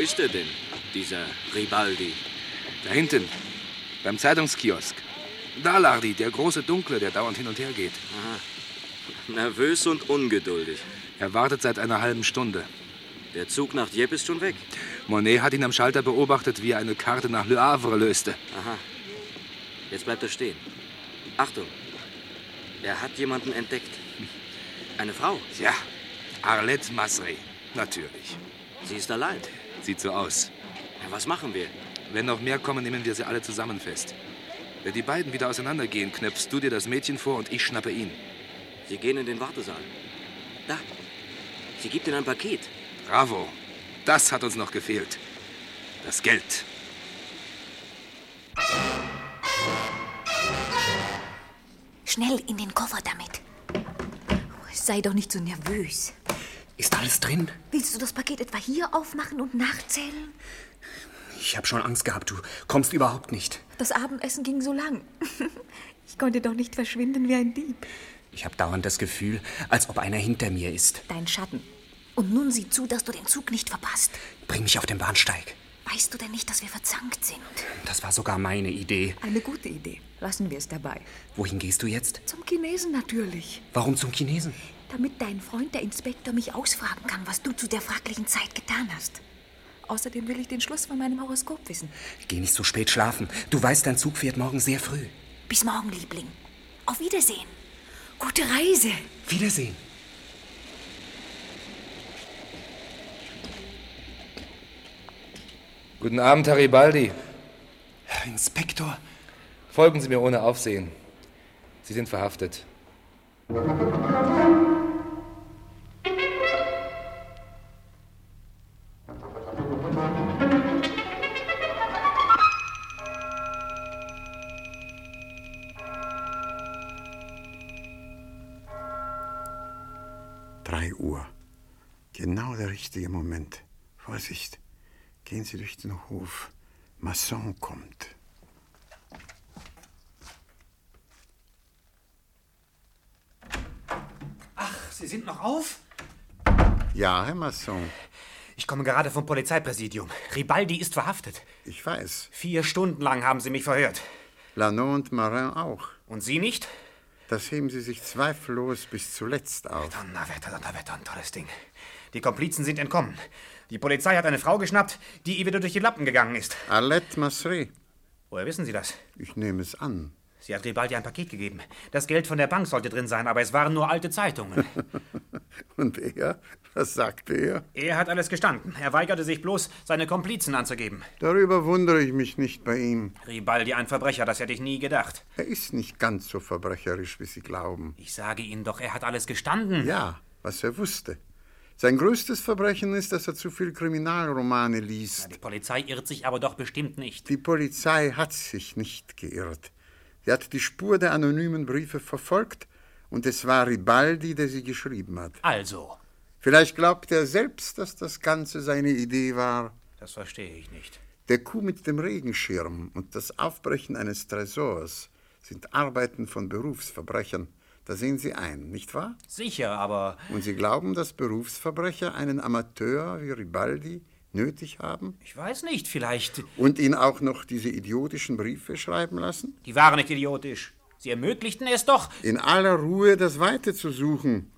Ist er denn, dieser Ribaldi? Da hinten, beim Zeitungskiosk. Da, Lardi, der große Dunkle, der dauernd hin und her geht. Aha. Nervös und ungeduldig. Er wartet seit einer halben Stunde. Der Zug nach Dieppe ist schon weg. Monet hat ihn am Schalter beobachtet, wie er eine Karte nach Le Havre löste. Aha. Jetzt bleibt er stehen. Achtung. Er hat jemanden entdeckt. Eine Frau. Ja, Arlette Masry. Natürlich. Sie ist allein. Sieht so aus. Ja, was machen wir? Wenn noch mehr kommen, nehmen wir sie alle zusammen fest. Wenn die beiden wieder auseinandergehen, knöpfst du dir das Mädchen vor und ich schnappe ihn. Sie gehen in den Wartesaal. Da. Sie gibt Ihnen ein Paket. Bravo. Das hat uns noch gefehlt. Das Geld. Schnell in den Koffer damit. Sei doch nicht so nervös. Ist alles drin? Willst du das Paket etwa hier aufmachen und nachzählen? Ich habe schon Angst gehabt. Du kommst überhaupt nicht. Das Abendessen ging so lang. Ich konnte doch nicht verschwinden wie ein Dieb. Ich habe dauernd das Gefühl, als ob einer hinter mir ist. Dein Schatten. Und nun sieh zu, dass du den Zug nicht verpasst. Bring mich auf den Bahnsteig. Weißt du denn nicht, dass wir verzankt sind? Das war sogar meine Idee. Eine gute Idee. Lassen wir es dabei. Wohin gehst du jetzt? Zum Chinesen natürlich. Warum zum Chinesen? Damit dein Freund, der Inspektor, mich ausfragen kann, was du zu der fraglichen Zeit getan hast. Außerdem will ich den Schluss von meinem Horoskop wissen. Geh nicht so spät schlafen. Du weißt, dein Zug fährt morgen sehr früh. Bis morgen, Liebling. Auf Wiedersehen. Gute Reise. Wiedersehen. Guten Abend, Garibaldi. Herr Inspektor. Folgen Sie mir ohne Aufsehen. Sie sind verhaftet. Sie durch den Hof. Masson kommt. Ach, Sie sind noch auf? Ja, Herr Masson. Ich komme gerade vom Polizeipräsidium. Ribaldi ist verhaftet. Ich weiß. Vier Stunden lang haben Sie mich verhört. Lanot und Marin auch. Und Sie nicht? Das heben Sie sich zweifellos bis zuletzt auf. Donnerwetter, Donnerwetter, ein tolles Ding. Die Komplizen sind entkommen. Die Polizei hat eine Frau geschnappt, die ihr wieder durch die Lappen gegangen ist. Alette Massery. Woher wissen Sie das? Ich nehme es an. Sie hat Ribaldi ein Paket gegeben. Das Geld von der Bank sollte drin sein, aber es waren nur alte Zeitungen. Und er? Was sagte er? er hat alles gestanden. Er weigerte sich bloß, seine Komplizen anzugeben. Darüber wundere ich mich nicht bei ihm. Ribaldi ein Verbrecher, das hätte ich nie gedacht. Er ist nicht ganz so verbrecherisch, wie Sie glauben. Ich sage Ihnen doch, er hat alles gestanden. Ja, was er wusste. Sein größtes Verbrechen ist, dass er zu viel Kriminalromane liest. Die Polizei irrt sich aber doch bestimmt nicht. Die Polizei hat sich nicht geirrt. Sie hat die Spur der anonymen Briefe verfolgt und es war Ribaldi, der sie geschrieben hat. Also, Vielleicht glaubt er selbst, dass das Ganze seine Idee war. das verstehe ich nicht. Der Kuh mit dem Regenschirm und das Aufbrechen eines Tresors sind Arbeiten von Berufsverbrechern. Da sehen Sie ein, nicht wahr? Sicher, aber Und Sie glauben, dass Berufsverbrecher einen Amateur wie Ribaldi nötig haben? ich weiß nicht, vielleicht. Und ihn auch noch diese idiotischen Briefe schreiben lassen? Die waren nicht idiotisch. Sie ermöglichten es doch. In aller Ruhe das Weite zu suchen.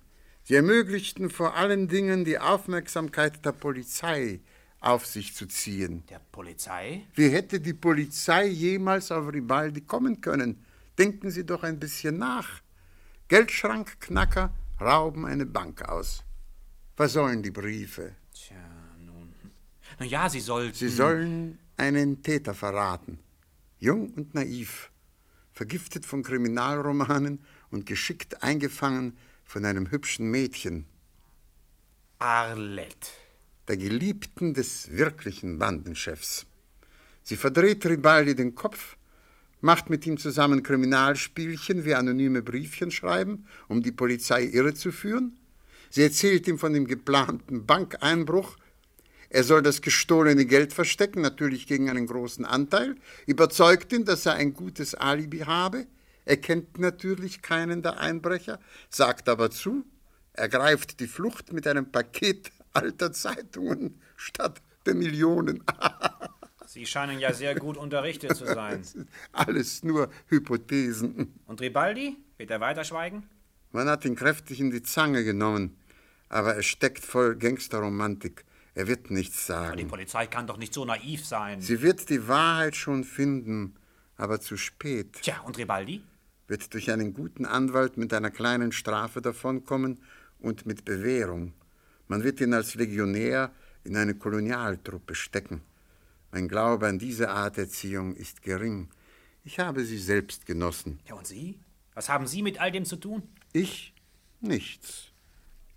Sie ermöglichten vor allen Dingen die Aufmerksamkeit der Polizei auf sich zu ziehen. Der Polizei? Wie hätte die Polizei jemals auf Ribaldi kommen können? Denken Sie doch ein bisschen nach. Geldschrankknacker rauben eine Bank aus. Was sollen die Briefe? Tja, nun. Na ja, Sie sollten. Sie sollen einen Täter verraten. Jung und naiv, vergiftet von Kriminalromanen und geschickt eingefangen von einem hübschen Mädchen, Arlette. der Geliebten des wirklichen Bandenchefs. Sie verdreht Ribaldi den Kopf, macht mit ihm zusammen Kriminalspielchen wie anonyme Briefchen schreiben, um die Polizei irre zu führen. Sie erzählt ihm von dem geplanten Bankeinbruch. Er soll das gestohlene Geld verstecken, natürlich gegen einen großen Anteil, überzeugt ihn, dass er ein gutes Alibi habe. Er kennt natürlich keinen der Einbrecher, sagt aber zu, ergreift die Flucht mit einem Paket alter Zeitungen statt der Millionen. Sie scheinen ja sehr gut unterrichtet zu sein. Alles nur Hypothesen. Und Ribaldi? Wird er weiter schweigen? Man hat ihn kräftig in die Zange genommen, aber er steckt voll Gangsterromantik. Er wird nichts Die sagen. Polizei kann doch nicht so naiv sein. Sie wird die Wahrheit schon finden, aber zu spät. Tja, und Ribaldi? Wird durch einen guten Anwalt mit einer kleinen Strafe davonkommen und mit Bewährung. Man wird ihn als Legionär in eine Kolonialtruppe stecken. Mein Glaube an diese Art Erziehung ist gering. Ich habe sie selbst genossen. Ja, und Sie? Was haben Sie mit all dem zu tun? Ich? Nichts.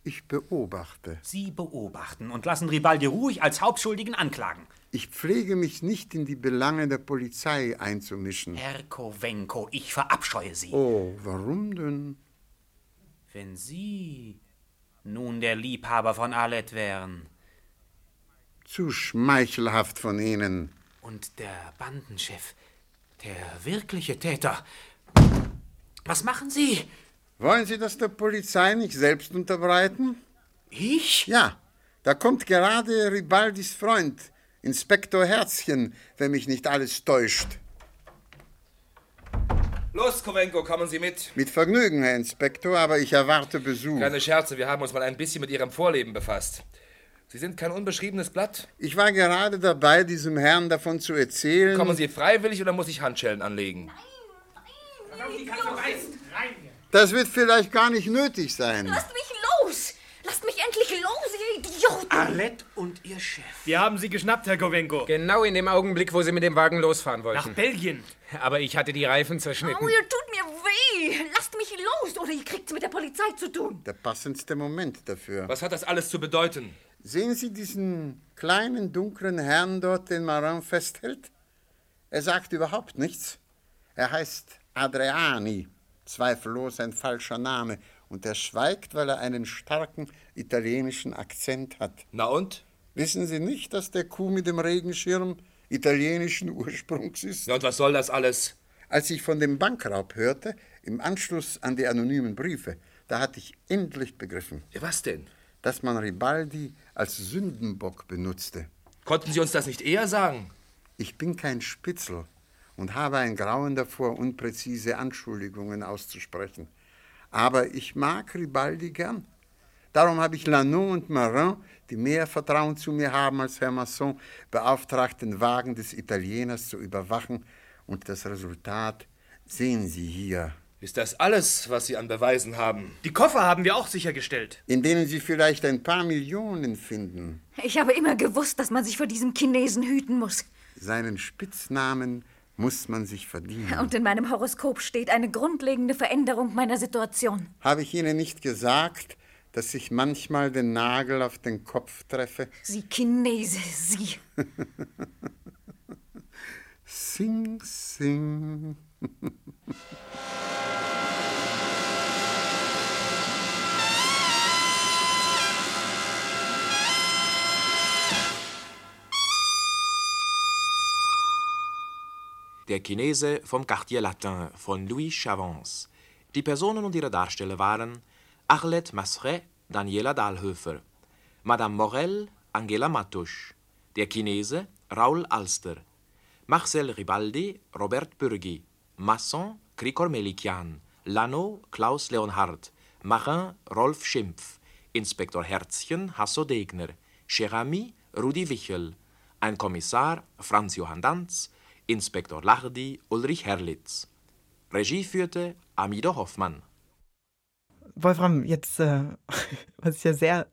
Ich beobachte. Sie beobachten und lassen Ribaldi ruhig als Hauptschuldigen anklagen. Ich pflege mich nicht in die Belange der Polizei einzumischen. Herr Kowenko, ich verabscheue Sie. Oh, warum denn? Wenn Sie nun der Liebhaber von Arlette wären Zu schmeichelhaft von Ihnen. und der Bandenchef Der wirkliche Täter. Was machen Sie? Wollen Sie das der Polizei nicht selbst unterbreiten? Ich? Ja, da kommt gerade Ribaldis Freund, Inspektor Herzchen, wenn mich nicht alles täuscht. Los, Kowenko, kommen Sie mit. Mit Vergnügen, Herr Inspektor, aber ich erwarte Besuch. Keine Scherze, wir haben uns mal ein bisschen mit Ihrem Vorleben befasst. Sie sind kein unbeschriebenes Blatt? Ich war gerade dabei, diesem Herrn davon zu erzählen. Kommen Sie freiwillig oder muss ich Handschellen anlegen? Das wird vielleicht gar nicht nötig sein. Lasst mich los! Lasst mich endlich los, ihr Idioten! Arlette und ihr Chef. Wir haben sie geschnappt, Herr Kowenko. Genau in dem Augenblick, wo sie mit dem Wagen losfahren wollten. Nach Belgien. Aber ich hatte die Reifen zerschnitten. Oh, ihr tut mir weh! Lasst mich los, oder ihr kriegt's mit der Polizei zu tun. Der passendste Moment dafür. Was hat das alles zu bedeuten? Sehen Sie diesen kleinen, dunklen Herrn dort, den Marin festhält? Er sagt überhaupt nichts. Er heißt Adriani, zweifellos ein falscher Name, und er schweigt, weil er einen starken italienischen Akzent hat. Na und? Wissen Sie nicht, dass der Kuh mit dem Regenschirm italienischen Ursprungs ist? Ja, und was soll das alles? Als ich von dem Bankraub hörte, im Anschluss an die anonymen Briefe, da hatte ich endlich begriffen. Was denn? Dass man Ribaldi als Sündenbock benutzte. Konnten Sie uns das nicht eher sagen? Ich bin kein Spitzel und habe ein Grauen davor, unpräzise Anschuldigungen auszusprechen. Aber ich mag Ribaldi gern. Darum habe ich Lannon und Marin, die mehr Vertrauen zu mir haben als Herr Masson, beauftragt, den Wagen des Italieners zu überwachen. Und das Resultat sehen Sie hier. Ist das alles, was Sie an Beweisen haben? Die Koffer haben wir auch sichergestellt. In denen Sie vielleicht ein paar Millionen finden. Ich habe immer gewusst, dass man sich vor diesem Chinesen hüten muss. Seinen Spitznamen muss man sich verdienen. Und in meinem Horoskop steht eine grundlegende Veränderung meiner Situation. Habe ich Ihnen nicht gesagt, dass ich manchmal den Nagel auf den Kopf treffe? Sie Chinese, Sie. sing, sing. Der Chinese vom Quartier Latin von Louis Chavance. Die Personen und ihre Darsteller waren Arlette Masseret, Daniela Dahlhöfer, Madame Morel, Angela Mattusch, der Chinese Raoul Alster, Marcel Ribaldi, Robert Bürgi, Masson, Krikor Melikian, Lano, Klaus Leonhard, Marin, Rolf Schimpf, Inspektor Herzchen, Hasso Degner, Cherami, Rudi Wichel, ein Kommissar, Franz Johann Danz, Inspektor Lardi, Ulrich Herlitz. Regie führte Amido Hoffmann. Wolfram, jetzt, äh, was ich ja sehr,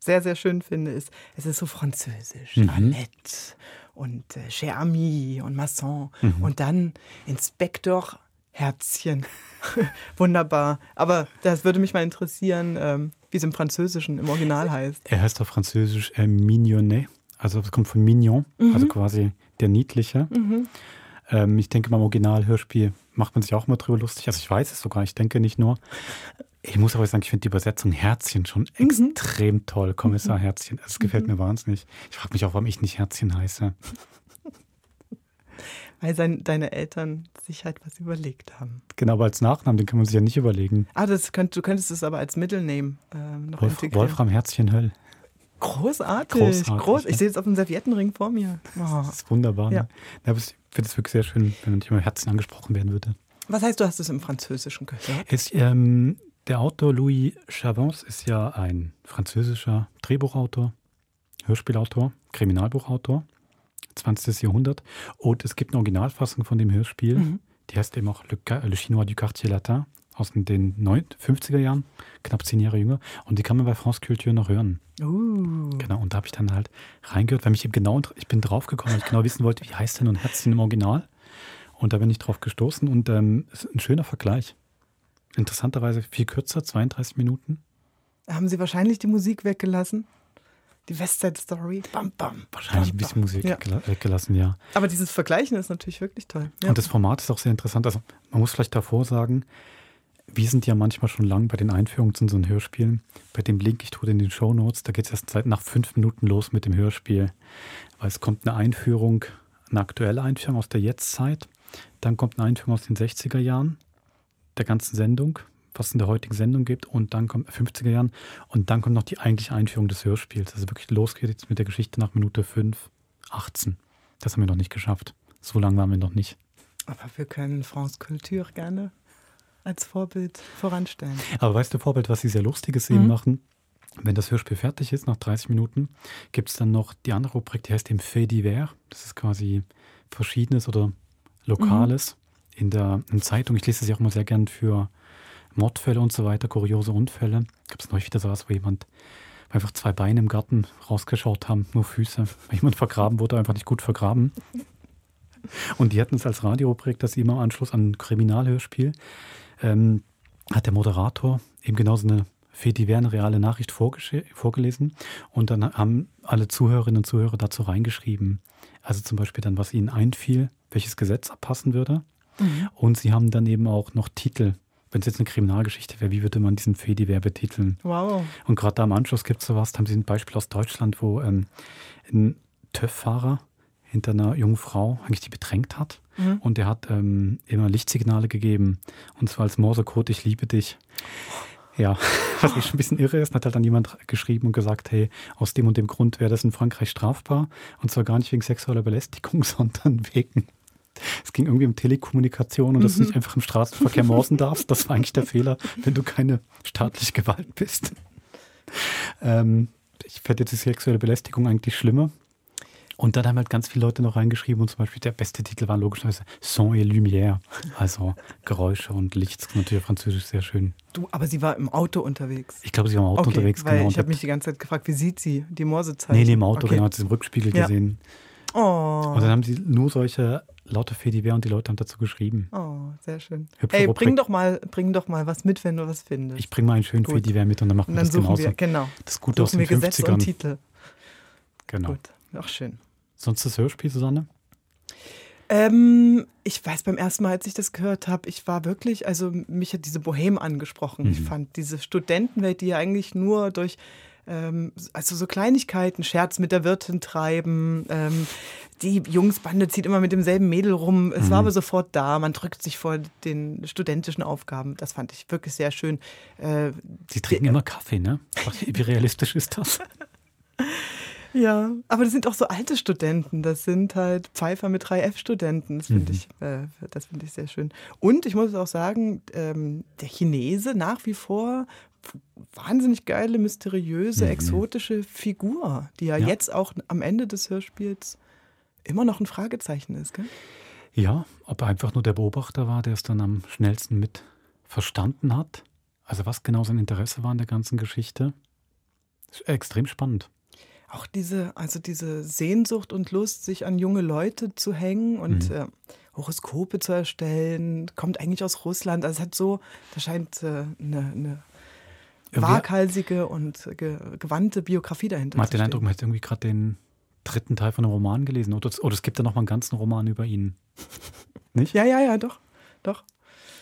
sehr, sehr schön finde, ist, es ist so französisch. Mhm. Annette und äh, Cher Ami und Masson Mhm. und dann Inspektor Herzchen. Wunderbar. Aber das würde mich mal interessieren, ähm, wie es im Französischen im Original heißt. Er heißt auf Französisch äh, Mignonet, also es kommt von Mignon, Mhm. also quasi der Niedliche. Mhm. Ähm, ich denke, beim Originalhörspiel macht man sich auch mal drüber lustig. Also ich weiß es sogar, ich denke nicht nur. Ich muss aber sagen, ich finde die Übersetzung Herzchen schon Mhm. extrem toll. Kommissar Herzchen, das gefällt mir wahnsinnig. Ich frage mich auch, warum ich nicht Herzchen heiße. Weil sein, deine Eltern sich halt was überlegt haben. Genau, aber als Nachnamen, den kann man sich ja nicht überlegen. Ah, das könnt, du könntest es aber als Mittelname ähm, noch Wolf, integrieren. Wolfram Herzchen Höll. Großartig. Großartig, Groß. ja. Ich sehe jetzt auf dem Serviettenring vor mir. Oh. Das ist wunderbar. Ja. Ne? Ja, aber ich finde es wirklich sehr schön, wenn nicht immer Herzchen angesprochen werden würde. Was heißt, du hast es im Französischen gehört? Ist, ähm, der Autor Louis Chavance ist ja ein französischer Drehbuchautor, Hörspielautor, Kriminalbuchautor, 20. Jahrhundert. Und es gibt eine Originalfassung von dem Hörspiel, Mhm. die heißt eben auch Le, Le Chinois du Quartier Latin aus den 9, 50er Jahren, knapp zehn Jahre jünger. Und die kann man bei France Culture noch hören. Uh. Genau, und da habe ich dann halt reingehört, weil mich eben genau, ich bin draufgekommen, weil ich genau wissen wollte, wie heißt denn nun Herzchen im Original? Und da bin ich drauf gestoßen und ähm, es ist ein schöner Vergleich. Interessanterweise viel kürzer, 32 Minuten. Haben sie wahrscheinlich die Musik weggelassen? Die West Side Story? Bam, bam. Wahrscheinlich ein bisschen Musik Ja. gela- weggelassen, ja. Aber dieses Vergleichen ist natürlich wirklich toll. Ja. Und das Format ist auch sehr interessant. Also man muss vielleicht davor sagen, wir sind ja manchmal schon lang bei den Einführungen zu unseren Hörspielen. Bei dem Link, ich tue den in den Show Notes, da geht es erst seit nach fünf Minuten los mit dem Hörspiel. Weil es kommt eine Einführung eine aktuelle Einführung aus der Jetztzeit. Dann kommt eine Einführung aus den 60er Jahren der ganzen Sendung, was es in der heutigen Sendung gibt. Und dann kommt 50er Jahren. Und dann kommt noch die eigentliche Einführung des Hörspiels. Also wirklich los geht jetzt mit der Geschichte nach Minute 5, 18. Das haben wir noch nicht geschafft. So lange waren wir noch nicht. Aber wir können France Culture gerne als Vorbild voranstellen. Aber weißt du, Vorbild, was sie sehr Lustiges eben Mhm. machen? Wenn das Hörspiel fertig ist, nach 30 Minuten, gibt es dann noch die andere Rubrik, die heißt eben Fait divers. Das ist quasi Verschiedenes oder Lokales in der in Zeitung. Ich lese das ja auch immer sehr gern für Mordfälle und so weiter, kuriose Unfälle. Gab es neulich wieder sowas, wo jemand einfach zwei Beine im Garten rausgeschaut haben, nur Füße. Weil jemand vergraben wurde, einfach nicht gut vergraben. Und die hatten es als Radiorubrik, dass sie immer im Anschluss an ein Kriminalhörspiel ähm, hat der Moderator eben genauso eine Fediver, eine reale Nachricht vorgelesen und dann haben alle Zuhörerinnen und Zuhörer dazu reingeschrieben. Also zum Beispiel dann, was ihnen einfiel, welches Gesetz abpassen würde. Mhm. Und sie haben dann eben auch noch Titel. Wenn es jetzt eine Kriminalgeschichte wäre, wie würde man diesen Fediver betiteln? Wow. Und gerade da im Anschluss gibt es sowas, da haben sie ein Beispiel aus Deutschland, wo ähm, ein TÜV-Fahrer hinter einer jungen Frau eigentlich die bedrängt hat. Mhm. Und der hat ähm, immer Lichtsignale gegeben. Und zwar als Morsecode, ich liebe dich. Ja, was echt schon ein bisschen irre ist, hat halt dann jemand geschrieben und gesagt, hey, aus dem und dem Grund wäre das in Frankreich strafbar. Und zwar gar nicht wegen sexueller Belästigung, sondern wegen es ging irgendwie um Telekommunikation und dass du Mhm. nicht einfach im Straßenverkehr morsen darfst. Das war eigentlich der Fehler, wenn du keine staatliche Gewalt bist. Ähm, ich fände jetzt die sexuelle Belästigung eigentlich schlimmer. Und dann haben halt ganz viele Leute noch reingeschrieben und zum Beispiel der beste Titel war logischerweise Son et Lumière, also Geräusche und Licht. Das ist natürlich Französisch sehr schön. Du, aber sie war im Auto unterwegs. Ich glaube, sie war im Auto okay, unterwegs, weil genau. Ich habe mich die ganze Zeit gefragt, wie sieht sie die Morsezeichen? Nee, nee, im Auto, Okay. genau, hat sie im Rückspiegel Ja. gesehen. Oh. Und dann haben sie nur solche lauter Fediver und die Leute haben dazu geschrieben. Oh, sehr schön. Hübsche Ey, Rubrik. bring doch, mal, bring doch mal was mit, wenn du was findest. Ich bringe mal einen schönen Gut. Fediver mit und dann machen Und wir dann das suchen genauso. wir, genau. Das Gute suchen aus den wir Gesetz 50ern. und Titel. Genau. Gut, auch schön. Sonst das Hörspiel, Susanne? Ähm, ich weiß, beim ersten Mal, als ich das gehört habe, ich war wirklich, also mich hat diese Bohème angesprochen. Ich Mhm. fand diese Studentenwelt, die ja eigentlich nur durch ähm, also so Kleinigkeiten, Scherz mit der Wirtin treiben, ähm, die Jungsbande zieht immer mit demselben Mädel rum. Es war Mhm. aber sofort da, man drückt sich vor den studentischen Aufgaben. Das fand ich wirklich sehr schön. Äh, Sie trinken immer Kaffee, ne? Wie realistisch ist das? Ja, aber das sind auch so alte Studenten. Das sind halt Pfeifer mit 3F-Studenten. Das finde Mhm. ich, äh, das finde ich sehr schön. Und ich muss auch sagen, ähm, der Chinese nach wie vor wahnsinnig geile, mysteriöse, Mhm. exotische Figur, die ja, Ja. jetzt auch am Ende des Hörspiels immer noch ein Fragezeichen ist. Gell? Ja, ob er einfach nur der Beobachter war, der es dann am schnellsten mit verstanden hat. Also was genau sein Interesse war an der ganzen Geschichte. Extrem spannend. Auch diese, also diese Sehnsucht und Lust, sich an junge Leute zu hängen und Mhm. äh, Horoskope zu erstellen, kommt eigentlich aus Russland. Also es hat so, da scheint äh, eine, eine waghalsige und ge gewandte Biografie dahinter Man hat den Eindruck, man hat irgendwie gerade den dritten Teil von einem Roman gelesen. Oder, oder es gibt ja noch mal einen ganzen Roman über ihn. Nicht? Ja, ja, ja, doch. Doch.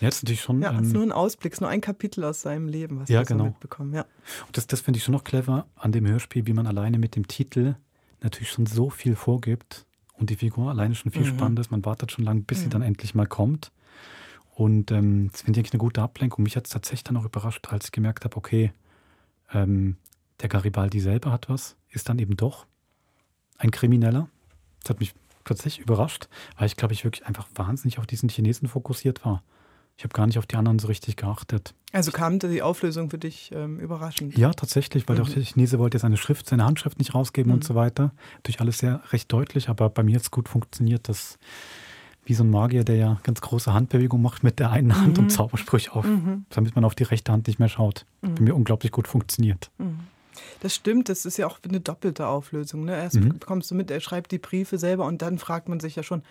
Ja, das ist natürlich schon. Ja, es ist ähm, nur ein Ausblick, es ist nur ein Kapitel aus seinem Leben, was Ja, wir so genau. mitbekommen. Ja. Und das, das finde ich schon noch clever an dem Hörspiel, wie man alleine mit dem Titel natürlich schon so viel vorgibt und die Figur alleine schon viel Mhm. spannend ist. Man wartet schon lange, bis sie Mhm. dann endlich mal kommt. Und ähm, das finde ich eigentlich eine gute Ablenkung. Mich hat es tatsächlich dann auch überrascht, als ich gemerkt habe, okay, ähm, der Garibaldi selber hat was, ist dann eben doch ein Krimineller. Das hat mich tatsächlich überrascht, weil ich glaube, ich wirklich einfach wahnsinnig auf diesen Chinesen fokussiert war. Ich habe gar nicht auf die anderen so richtig geachtet. Also kam die Auflösung für dich ähm, überraschend? Ja, tatsächlich, weil Mhm. auch der Chinese wollte seine Schrift, seine Handschrift nicht rausgeben Mhm. und so weiter. Durch alles sehr recht deutlich, aber bei mir hat es gut funktioniert, dass wie so ein Magier, der ja ganz große Handbewegungen macht mit der einen Hand Mhm. und Zaubersprüche auf, Mhm. damit man auf die rechte Hand nicht mehr schaut. Mhm. Bei mir unglaublich gut funktioniert. Mhm. Das stimmt, das ist ja auch eine doppelte Auflösung. Ne? Erst Mhm. bekommst du mit, er schreibt die Briefe selber und dann fragt man sich ja schon,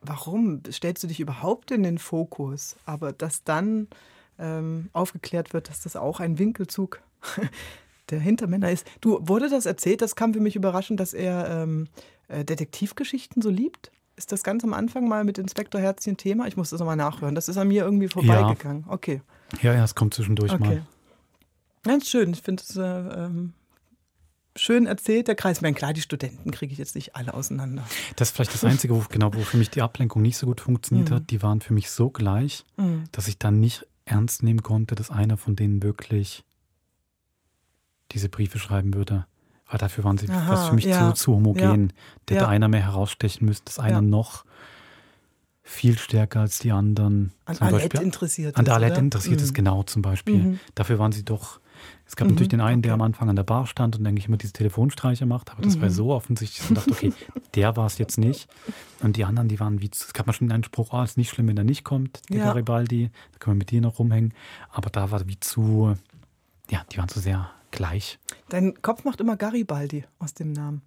warum stellst du dich überhaupt in den Fokus? Aber dass dann ähm, aufgeklärt wird, dass das auch ein Winkelzug der Hintermänner ist. Du, wurde das erzählt? Das kam für mich überraschend, dass er ähm, äh, Detektivgeschichten so liebt. Ist das ganz am Anfang mal mit Inspektor Herzchen Thema? Ich muss das nochmal nachhören. Das ist an mir irgendwie vorbeigegangen. Okay. Ja, ja, es kommt zwischendurch Okay. mal. Ganz schön. Ich finde es äh, ähm, schön erzählt, der Kreis. Ich meine, klar, die Studenten kriege ich jetzt nicht alle auseinander. Das ist vielleicht das Einzige, wo, genau, wo für mich die Ablenkung nicht so gut funktioniert Mhm. hat. Die waren für mich so gleich, Mhm. dass ich dann nicht ernst nehmen konnte, dass einer von denen wirklich diese Briefe schreiben würde. Weil dafür waren sie Aha, für mich ja. zu, zu homogen. Ja. Ja. einer mehr herausstechen müssen, dass einer noch viel stärker als die anderen. An zum Alette Beispiel- interessiert An ist, der Alette oder? interessiert ist, Mhm. genau zum Beispiel. Mhm. Dafür waren sie doch. Es gab Mhm, natürlich den einen, der am Anfang an der Bar stand und eigentlich immer diese Telefonstreiche macht, aber das war Mhm. so offensichtlich, dass man dachte, okay, der war es jetzt nicht. Und die anderen, die waren wie, es gab mal schon einen Spruch, ah, ist nicht schlimm, wenn er nicht kommt, der Ja. Garibaldi, da können wir mit dir noch rumhängen. Aber da war wie zu, ja, die waren zu sehr gleich. Dein Kopf macht immer Garibaldi aus dem Namen.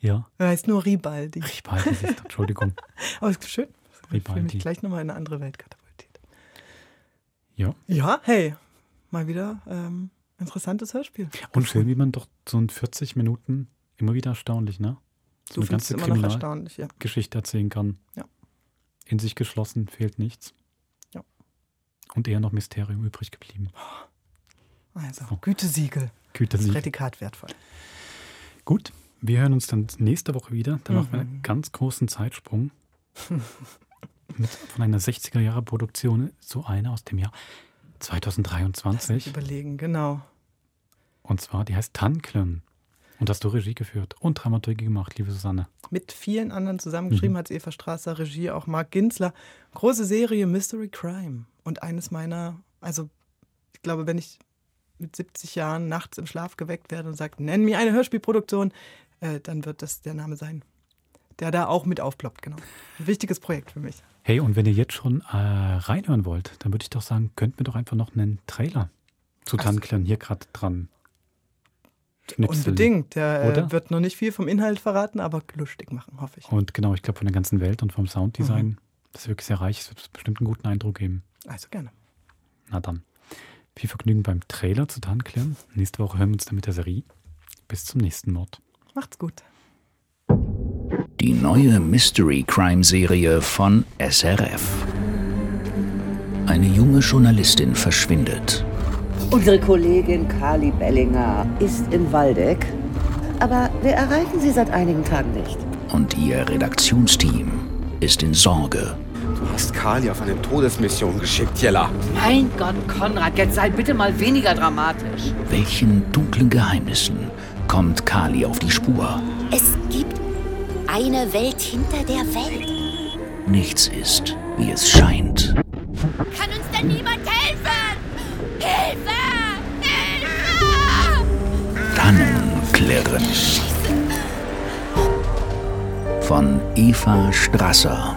Ja, Er heißt nur Ribaldi. Ribaldi, du, Entschuldigung. Aber ist schön. Ich fühle Ribaldi. mich gleich nochmal in eine andere Welt katapultiert. Ja. Ja, hey, mal wieder ähm, interessantes Hörspiel. Und schön, wie man doch so in 40 Minuten immer wieder erstaunlich, ne? Du findest immer noch erstaunlich, ja. Geschichte erzählen kann. Ja. In sich geschlossen, fehlt nichts. Ja. Und eher noch Mysterium übrig geblieben. Also, Gütesiegel. Gütesiegel. Prädikat wertvoll. Gut, wir hören uns dann nächste Woche wieder. Dann machen wir Mhm. einen ganz großen Zeitsprung. Mit, von einer 60er-Jahre-Produktion zu einer aus dem Jahr Lass mich 2023. überlegen, genau. Und zwar, die heißt Tanklen. Und hast du Regie geführt und Dramaturgie gemacht, liebe Susanne. Mit vielen anderen zusammengeschrieben Mhm. hat Eva Strasser, Regie auch Marc Ginzler. Große Serie Mystery Crime. Und eines meiner, also ich glaube, wenn ich mit 70 Jahren nachts im Schlaf geweckt werde und sage, nenn mir eine Hörspielproduktion, äh, dann wird das der Name sein. Der da auch mit aufploppt, genau. Ein wichtiges Projekt für mich. Hey, und wenn ihr jetzt schon äh, reinhören wollt, dann würde ich doch sagen, könnten wir doch einfach noch einen Trailer zu. Tanklen hier gerade dran. schnipseln. Unbedingt. Der äh, wird noch nicht viel vom Inhalt verraten, aber lustig machen, hoffe ich. Und genau, ich glaube von der ganzen Welt und vom Sounddesign, Mhm. das ist wirklich sehr reich, es wird bestimmt einen guten Eindruck geben. Also gerne. Na dann. Viel Vergnügen beim Trailer zu Tanklen. Nächste Woche hören wir uns dann mit der Serie. Bis zum nächsten Mord. Macht's gut. Die neue Mystery Crime Serie von SRF. Eine junge Journalistin verschwindet. Unsere Kollegin Kali Bellinger ist in Waldeck, aber wir erreichen sie seit einigen Tagen nicht. Und ihr Redaktionsteam ist in Sorge. Hast Kali auf eine Todesmission geschickt, Jella. Mein Gott, Konrad, jetzt sei bitte mal weniger dramatisch. Welchen dunklen Geheimnissen kommt Kali auf die Spur? Es gibt eine Welt hinter der Welt. Nichts ist, wie es scheint. Kann uns denn niemand helfen? Hilfe! Hilfe! Tannenklirren. Von Eva Strasser.